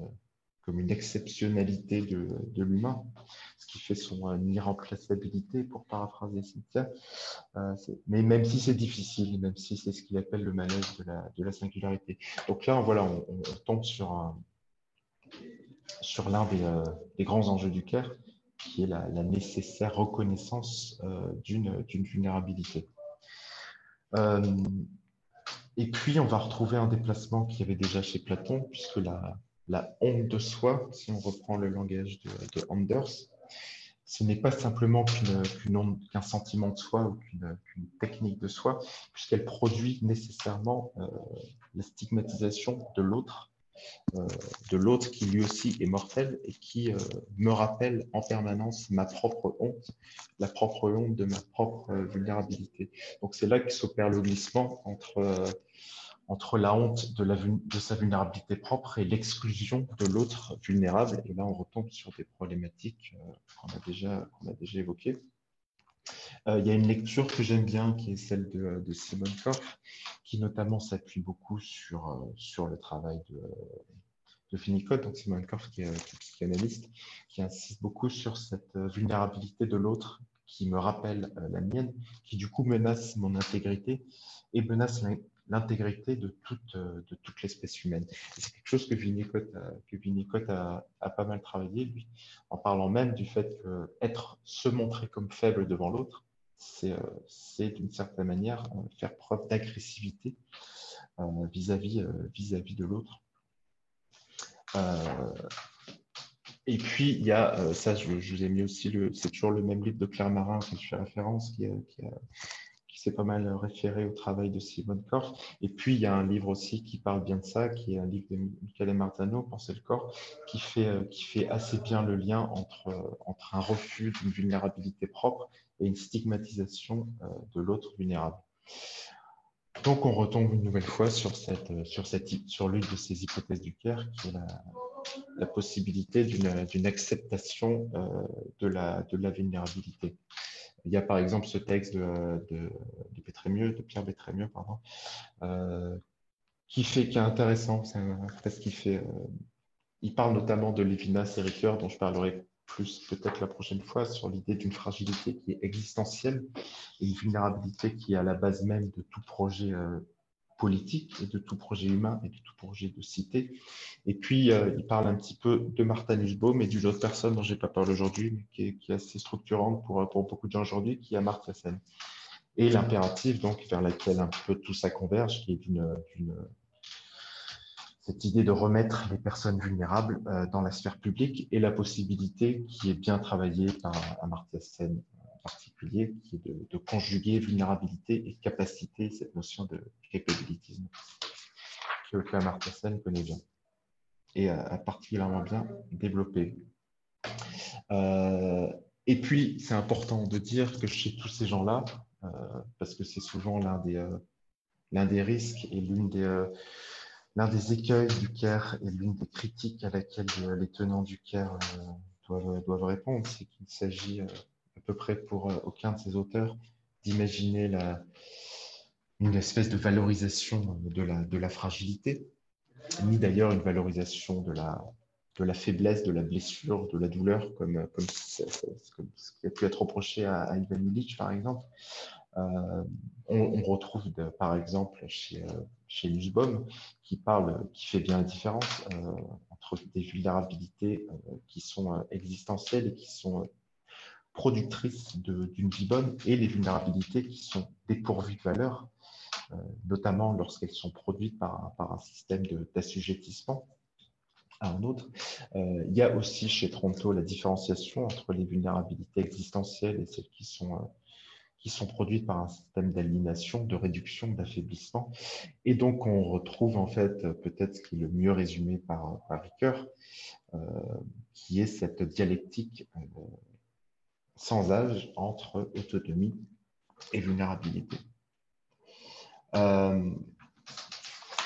comme une exceptionnalité de, de l'humain, ce qui fait son euh, irremplaçabilité, pour paraphraser Cynthia. Euh, mais même si c'est difficile, même si c'est ce qu'il appelle le malaise de la, de la singularité. Donc là, voilà, on, on tombe sur, sur l'un des, euh, des, grands enjeux du CARE, qui est la, la nécessaire reconnaissance euh, d'une vulnérabilité. Euh, et puis, on va retrouver un déplacement qu'il y avait déjà chez Platon, puisque la, la honte de soi, si on reprend le langage de, Anders, ce n'est pas simplement qu'un sentiment de soi ou qu'une technique de soi, puisqu'elle produit nécessairement euh, la stigmatisation de l'autre, euh, de l'autre qui lui aussi est mortel et qui euh, me rappelle en permanence ma propre honte, la propre honte de ma propre vulnérabilité. Donc c'est là que s'opère le glissement entre entre la honte de, sa vulnérabilité propre et l'exclusion de l'autre vulnérable. Et là, on retombe sur des problématiques euh, qu'on a, déjà, évoquées. Euh, il y a une lecture que j'aime bien, qui est celle de, de Simon Koch, qui notamment s'appuie beaucoup sur, euh, le travail de, de Finnicott, donc Simon Koch, qui est, psychanalyste, qui insiste beaucoup sur cette vulnérabilité de l'autre qui me rappelle la mienne, qui du coup menace mon intégrité et menace l'intégrité de toute, euh, de toute l'espèce humaine. C'est quelque chose que Winnicott, a, que a, pas mal travaillé, lui, en parlant même du fait que se montrer comme faible devant l'autre, c'est euh, d'une certaine manière euh, faire preuve d'agressivité vis-à-vis de l'autre. Et puis, il y a, ça, je, je, vous ai mis aussi, c'est toujours le même livre de Claire Marin que je fais référence, qui, qui a c'est pas mal référé au travail de Simone Corf. Et puis, il y a un livre aussi qui parle bien de ça, qui est un livre de Michele Martano, Penser le corps, qui fait, euh, qui assez bien le lien entre, euh, un refus d'une vulnérabilité propre et une stigmatisation euh, de l'autre vulnérable. Donc, on retombe une nouvelle fois sur, cette, sur, cette, sur l'une de ces hypothèses du CARE, qui est la, la possibilité d'une acceptation de, la, de la vulnérabilité. Il y a par exemple ce texte de, de, de, de Pierre Bétrémieux, pardon, euh, qui fait, qui est intéressant. C'est un qui fait. Euh, il parle notamment de Lévinas et Ricoeur, dont je parlerai plus peut-être la prochaine fois, sur l'idée d'une fragilité qui est existentielle et une vulnérabilité qui est à la base même de tout projet euh, politique et de tout projet humain et de tout projet de cité. Et puis, euh, il parle un petit peu de Martha Nussbaum et d'une autre personne dont je n'ai pas parlé aujourd'hui, mais qui est, assez structurante pour, pour beaucoup de gens aujourd'hui, qui est Amartya Sen. Et l'impératif, donc, vers laquelle un peu tout ça converge, qui est d'une cette idée de remettre les personnes vulnérables euh, dans la sphère publique et la possibilité qui est bien travaillée par Amartya Sen particulier, qui est de, conjuguer vulnérabilité et capacité, cette notion de capability que Claire Sen connaît bien et a, particulièrement bien développé. Euh, et puis, c'est important de dire que chez tous ces gens-là, euh, parce que c'est souvent l'un des, euh, l'un des risques et l'une des, l'un des écueils du CARE et l'une des critiques à laquelle les tenants du CARE doivent, doivent répondre, c'est qu'il s'agit peu près pour euh, aucun de ces auteurs d'imaginer une espèce de valorisation de la, de la fragilité, ni d'ailleurs une valorisation de la, de la faiblesse, de la blessure, de la douleur, comme, comme, comme ce qui a pu être reproché à, Ivan Illich, par exemple. Euh, on, retrouve par exemple chez, euh, chez Nussbaum qui parle, qui fait bien la différence entre des vulnérabilités qui sont existentielles et qui sont productrices d'une vie bonne et les vulnérabilités qui sont dépourvues de valeur, euh, notamment lorsqu'elles sont produites par, un système d'assujettissement à un autre. Euh, il y a aussi chez Tronto la différenciation entre les vulnérabilités existentielles et celles qui sont, euh, qui sont produites par un système d'aliénation, de réduction, d'affaiblissement. Et donc, on retrouve en fait peut-être ce qui est le mieux résumé par Ricoeur, qui est cette dialectique sans âge entre autonomie et vulnérabilité. Euh,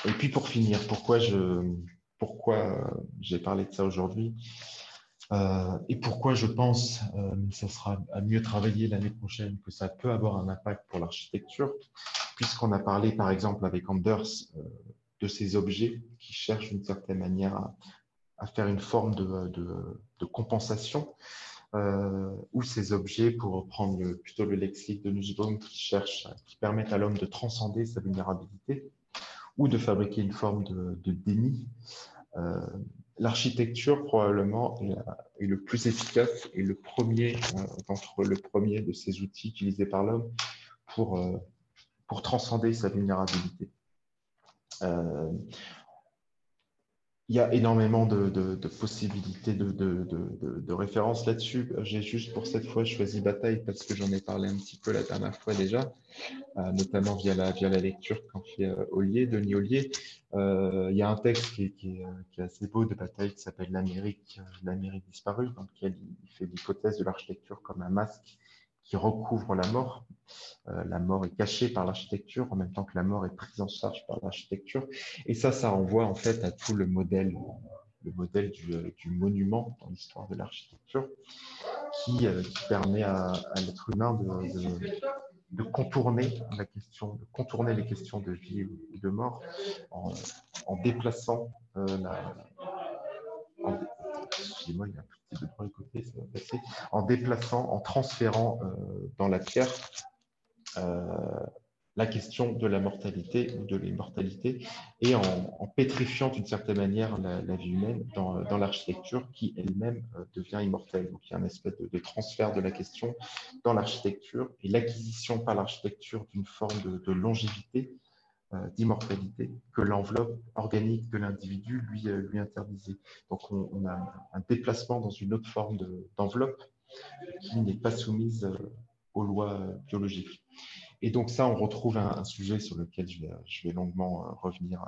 et puis pour finir, pourquoi je pourquoi j'ai parlé de ça aujourd'hui Euh, et pourquoi je pense, euh, mais ça sera à mieux travailler l'année prochaine, que ça peut avoir un impact pour l'architecture, puisqu'on a parlé par exemple avec Anders euh, de ces objets qui cherchent d'une certaine manière à, faire une forme de, de, compensation, ou ces objets, pour reprendre plutôt le lexique de Nussbaum, qui cherchent, qui permettent à l'homme de transcender sa vulnérabilité, ou de fabriquer une forme de, déni l'architecture probablement est le plus efficace et le premier euh, le premier de ces outils utilisés par l'homme pour, euh, pour transcender sa vulnérabilité. Euh, il y a énormément de, possibilités de, de références là-dessus. J'ai juste pour cette fois choisi Bataille parce que j'en ai parlé un petit peu la dernière fois déjà, euh, notamment via la, via la lecture qu'en fait euh, Ollier, Denis Ollier. Euh, il y a un texte qui est, assez beau de Bataille qui s'appelle L'Amérique l'Amérique disparue, dans lequel il fait l'hypothèse de l'architecture comme un masque qui recouvre la mort. Euh, la mort est cachée par l'architecture en même temps que la mort est prise en charge par l'architecture. Et ça, ça renvoie en fait à tout le modèle, le modèle du, euh, monument dans l'histoire de l'architecture qui, euh, permet à, l'être humain de, contourner la question, de contourner les questions de vie ou de mort en, déplaçant la, excusez-moi, il y a un de côté, ça va passer, en déplaçant, en transférant euh, dans la pierre euh, la question de la mortalité ou de l'immortalité et en, pétrifiant d'une certaine manière la, vie humaine dans, dans l'architecture qui elle-même euh, devient immortelle. Donc il y a un espèce de, transfert de la question dans l'architecture et l'acquisition par l'architecture d'une forme de longévité euh, d'immortalité que l'enveloppe organique de l'individu lui, euh, lui interdisait. Donc on, a un déplacement dans une autre forme d'enveloppe qui n'est pas soumise euh, aux lois biologiques. Et donc ça, on retrouve un, sujet sur lequel je vais, je vais longuement revenir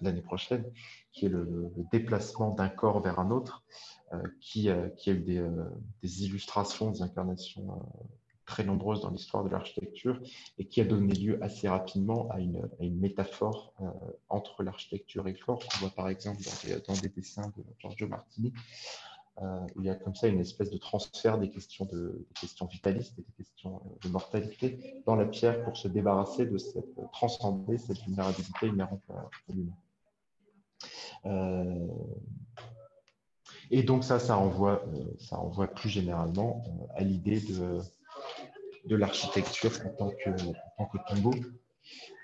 l'année prochaine, qui est le, déplacement d'un corps vers un autre, qui, qui, a eu des, des illustrations, des incarnations très nombreuses dans l'histoire de l'architecture et qui a donné lieu assez rapidement à une, métaphore euh, entre l'architecture et le corps, qu'on voit par exemple dans des, dessins de Giorgio Martini, euh, il y a comme ça une espèce de transfert des questions, de, questions vitalistes et des questions euh, de mortalité dans la pierre pour se débarrasser de cette, transcender cette vulnérabilité inhérente à, l'humain. et donc ça, ça renvoie, ça renvoie plus généralement à l'idée de, de l'architecture en tant que, en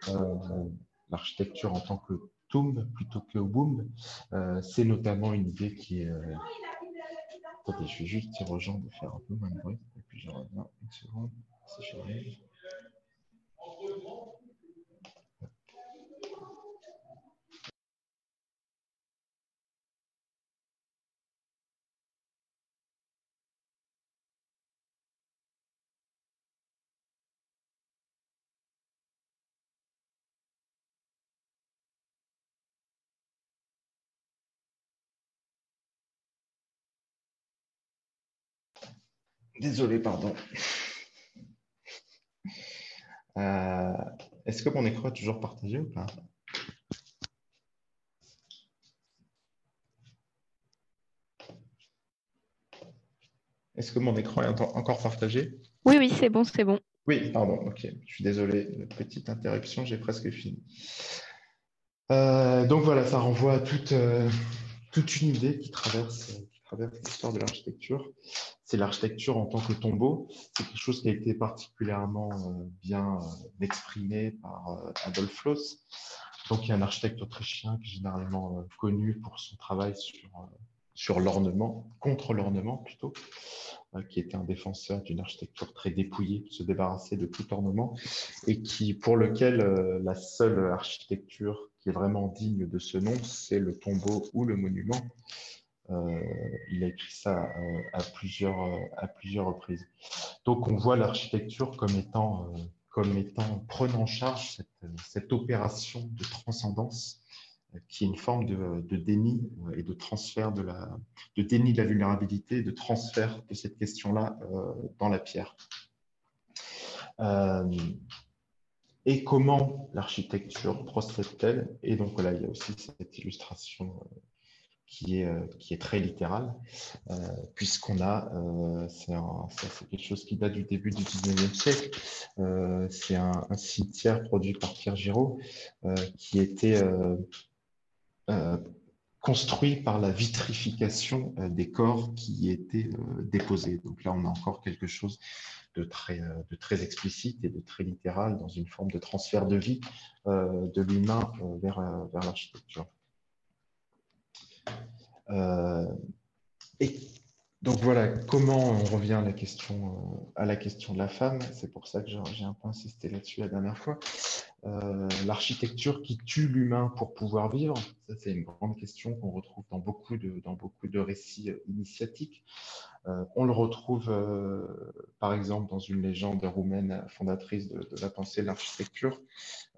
euh, l'architecture en tant que tombe plutôt que boom, euh, c'est notamment une idée qui est. Euh... Attendez, je vais juste dire aux gens de faire un peu moins de bruit, et puis je reviens une seconde, si j'arrive. Désolé, pardon. Euh, est-ce que mon écran est toujours partagé ou pas? Est-ce que mon écran est encore partagé? Oui, oui, c'est bon, c'est bon. Oui, pardon, ok. Je suis désolé, petite interruption, j'ai presque fini. Euh, donc voilà, ça renvoie à toute, euh, toute une idée qui traverse, qui traverse l'histoire de l'architecture c'est l'architecture en tant que tombeau. C'est quelque chose qui a été particulièrement euh, bien euh, exprimé par euh, Adolf Floss. Donc, il y a un architecte autrichien qui est généralement connu pour son travail sur, sur l'ornement, contre l'ornement plutôt, qui était un défenseur d'une architecture très dépouillée, qui se débarrassait de tout ornement, et qui, pour lequel la seule architecture qui est vraiment digne de ce nom, c'est le tombeau ou le monument. Euh, il a écrit ça euh, à, plusieurs, euh, à plusieurs reprises. Donc on voit l'architecture comme étant, comme étant prenant en charge cette, cette, opération de transcendance qui est une forme de, de, déni et de transfert de la, de déni de la vulnérabilité, de transfert de cette question-là dans la pierre. et comment l'architecture procède-t-elle? Et donc voilà, il y a aussi cette illustration qui est, qui est très littéral, puisqu'on a, c'est quelque chose qui date du début du 19e siècle, c'est un, un, cimetière produit par Pierre Giraud, qui était construit par la vitrification des corps qui étaient déposés. Donc là, on a encore quelque chose de très, euh, de très explicite et de très littéral dans une forme de transfert de vie euh, de l'humain euh, vers, vers l'architecture. Et donc voilà, comment on revient à la question, à la question de la femme. C'est pour ça que j'ai un peu insisté là-dessus la dernière fois. L'architecture qui tue l'humain pour pouvoir vivre, ça c'est une grande question qu'on retrouve dans beaucoup de, récits initiatiques. Euh, on le retrouve euh, par exemple dans une légende roumaine fondatrice de, la pensée de l'architecture.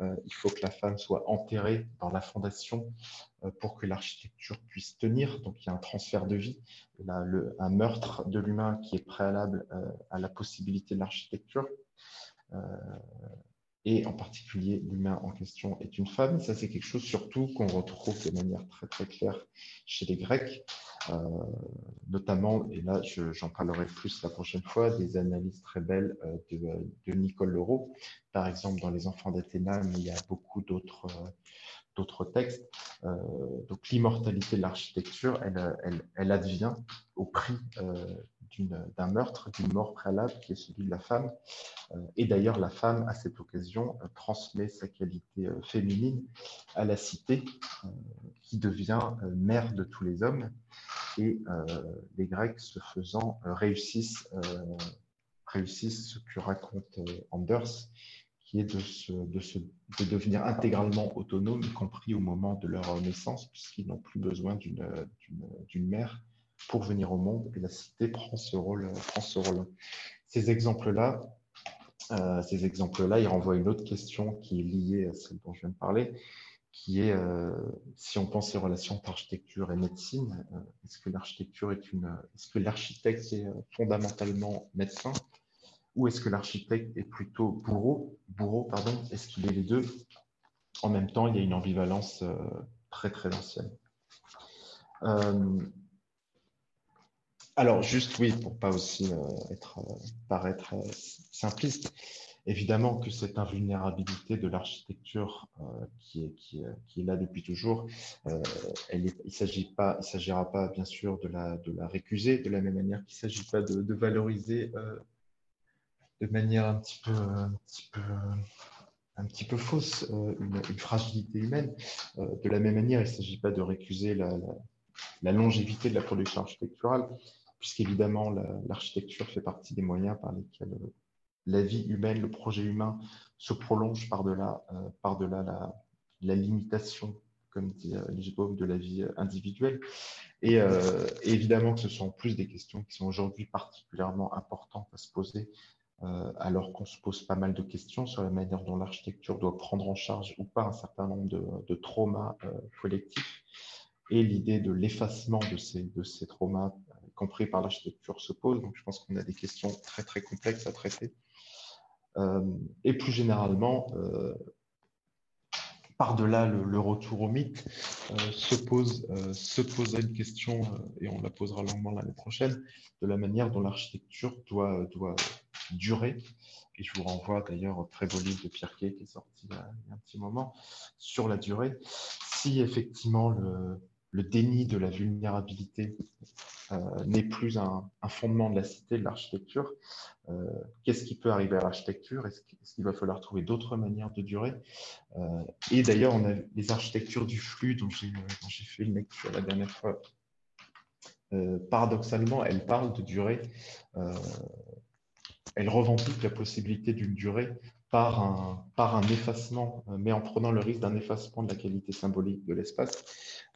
Euh, il faut que la femme soit enterrée dans la fondation pour que l'architecture puisse tenir. Donc il y a un transfert de vie, un meurtre de l'humain qui est préalable à la possibilité de l'architecture et en particulier l'humain en question est une femme. Ça, c'est quelque chose surtout qu'on retrouve de manière très très claire chez les Grecs, euh, notamment, et là j'en parlerai plus la prochaine fois, des analyses très belles euh, de, Nicole Leroux, par exemple dans Les Enfants d'Athéna, mais il y a beaucoup d'autres euh, d'autres textes. donc l'immortalité de l'architecture, elle, elle, elle, advient au prix d'un meurtre, d'une mort préalable qui est celui de la femme. Euh, et d'ailleurs, la femme, à cette occasion, euh, transmet sa qualité euh, féminine à la cité, qui devient mère de tous les hommes. Et les Grecs, ce faisant, réussissent, réussissent ce que raconte Anders, qui est de, se, de, se, de, devenir intégralement autonome, y compris au moment de leur naissance, puisqu'ils n'ont plus besoin d'une mère pour venir au monde et la cité prend ce rôle. Prend ce rôle. Ces exemples-là, euh, ces exemples-là, ils renvoient à une autre question qui est liée à celle dont je viens de parler, qui est euh, si on pense aux relations entre architecture et médecine, euh, est-ce que l'architecture est est-ce que l'architecte est fondamentalement médecin? Ou est-ce que l'architecte est plutôt bourreau, bourreau pardon, est-ce qu'il est les deux En même temps, il y a une ambivalence très très ancienne. Alors, juste oui, pour pas aussi euh, être, euh, paraître euh, simpliste, évidemment que cette invulnérabilité de l'architecture qui, est, là depuis toujours, est, il s'agit pas, il s'agira pas bien sûr de la, de la récuser, de la même manière qu'il ne s'agit pas de, valoriser de manière un petit peu, un petit peu, fausse une, fragilité humaine. de la même manière, il ne s'agit pas de récuser la, longévité de la production architecturale puisqu'évidemment, l'architecture fait partie des moyens par lesquels euh, la vie humaine, le projet humain se prolonge par-delà euh, par la, la, limitation, comme dit euh, de la vie individuelle. Et, évidemment que ce sont en plus des questions qui sont aujourd'hui particulièrement importantes à se poser, alors qu'on se pose pas mal de questions sur la manière dont l'architecture doit prendre en charge ou pas un certain nombre de, traumas collectifs. Et l'idée de l'effacement de ces, traumas compris par l'architecture, se pose. Donc, je pense qu'on a des questions très, très complexes à traiter. Euh, et plus généralement, euh, par-delà le, retour au mythe, euh, se, pose, se une question, et on la posera longuement l'année prochaine, de la manière dont l'architecture doit, doit durer. Et je vous renvoie d'ailleurs au très beau livre de Kay qui est sorti il y, a, un petit moment sur la durée. Si effectivement le, le déni de la vulnérabilité euh, n'est plus un, fondement de la cité, de l'architecture. Euh, qu'est-ce qui peut arriver à l'architecture? Est-ce qu'il va falloir trouver d'autres manières de durer? Euh, Et d'ailleurs, on a les architectures du flux dont j'ai fait une lecture la dernière fois. paradoxalement, elles parlent de durée. Elles revendiquent la possibilité d'une durée par un, par un effacement, mais en prenant le risque d'un effacement de la qualité symbolique de l'espace.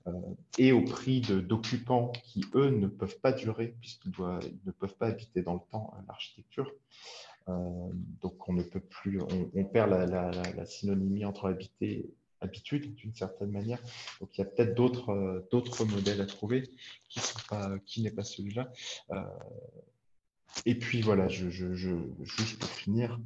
Euh, et au prix d'occupants qui, eux, ne peuvent pas durer puisqu'ils ne peuvent pas habiter dans le temps euh, l'architecture. Euh, donc, on ne peut plus, on, perd la, synonymie entre habiter habitude d'une certaine manière. Donc, il y a peut-être d'autres modèles à trouver qui n'est pas celui-là. Et puis voilà, je, juste pour finir,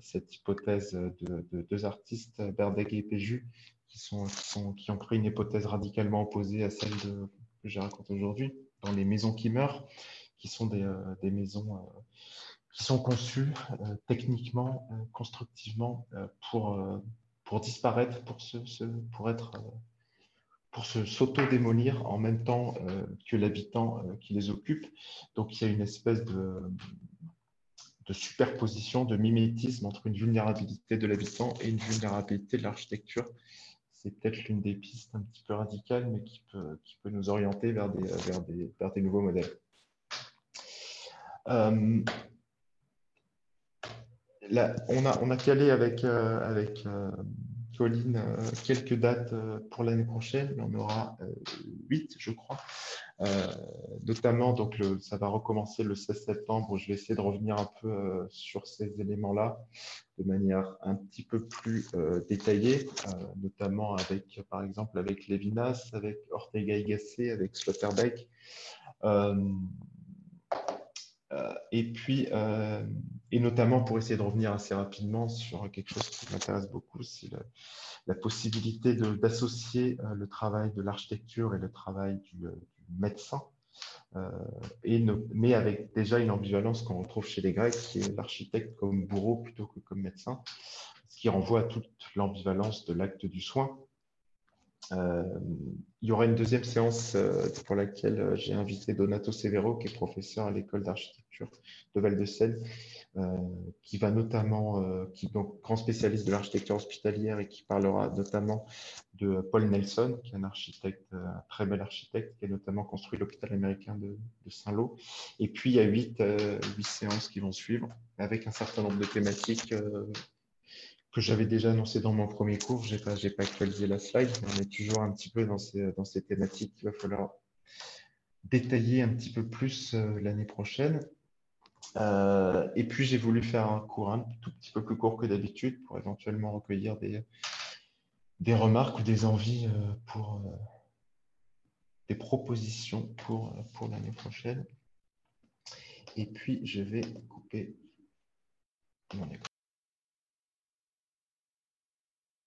cette hypothèse de, deux artistes, Berdeg et Péju, qui, ont créé une hypothèse radicalement opposée à celle que je raconte aujourd'hui, dans les maisons qui meurent, qui sont des, des maisons qui sont conçues techniquement, constructivement, pour, disparaître, pour être pour s'auto-démolir en même temps euh, que l'habitant euh, qui les occupe. Donc il y a une espèce de, de, superposition, de mimétisme entre une vulnérabilité de l'habitant et une vulnérabilité de l'architecture. C'est peut-être l'une des pistes un petit peu radicales, mais qui peut, qui peut nous orienter vers des, vers des, vers des nouveaux modèles. Euh, là, on, a, on a calé avec, avec Colline euh, quelques dates euh, pour l'année prochaine. Il y en aura euh, huit, je crois. notamment, donc ça va recommencer le 16 septembre. Je vais essayer de revenir un peu sur ces éléments-là de manière un petit peu plus détaillée, notamment avec, par exemple, avec Levinas, avec Ortega y Gasset, avec Sloterdijk. Et puis, et notamment pour essayer de revenir assez rapidement sur quelque chose qui m'intéresse beaucoup, c'est la, possibilité d'associer euh, le travail de l'architecture et le travail du, euh, médecin, euh, et mais avec déjà une ambivalence qu'on retrouve chez les Grecs, qui est l'architecte comme bourreau plutôt que comme médecin, ce qui renvoie à toute l'ambivalence de l'acte du soin. Il y aura une deuxième séance pour laquelle j'ai invité Donato Severo, qui est professeur à l'école d'architecture de Val-de-Seine, euh, qui va notamment, euh, qui est donc grand spécialiste de l'architecture hospitalière et qui parlera notamment de Paul Nelson, qui est un architecte, euh, un très bel architecte, qui a notamment construit l'hôpital américain de, Saint-Lô. Et puis, il y a huit, séances qui vont suivre avec un certain nombre de thématiques que j'avais déjà annoncé dans mon premier cours. Je n'ai pas, pas, actualisé la slide, on est toujours un petit peu dans ces, dans ces thématiques qu'il va falloir détailler un petit peu plus l'année prochaine. Euh, et puis, j'ai voulu faire un cours un tout petit peu plus court que d'habitude pour éventuellement recueillir des, des remarques ou des envies euh, pour euh, des propositions pour, pour l'année prochaine. Et puis, je vais couper mon écran.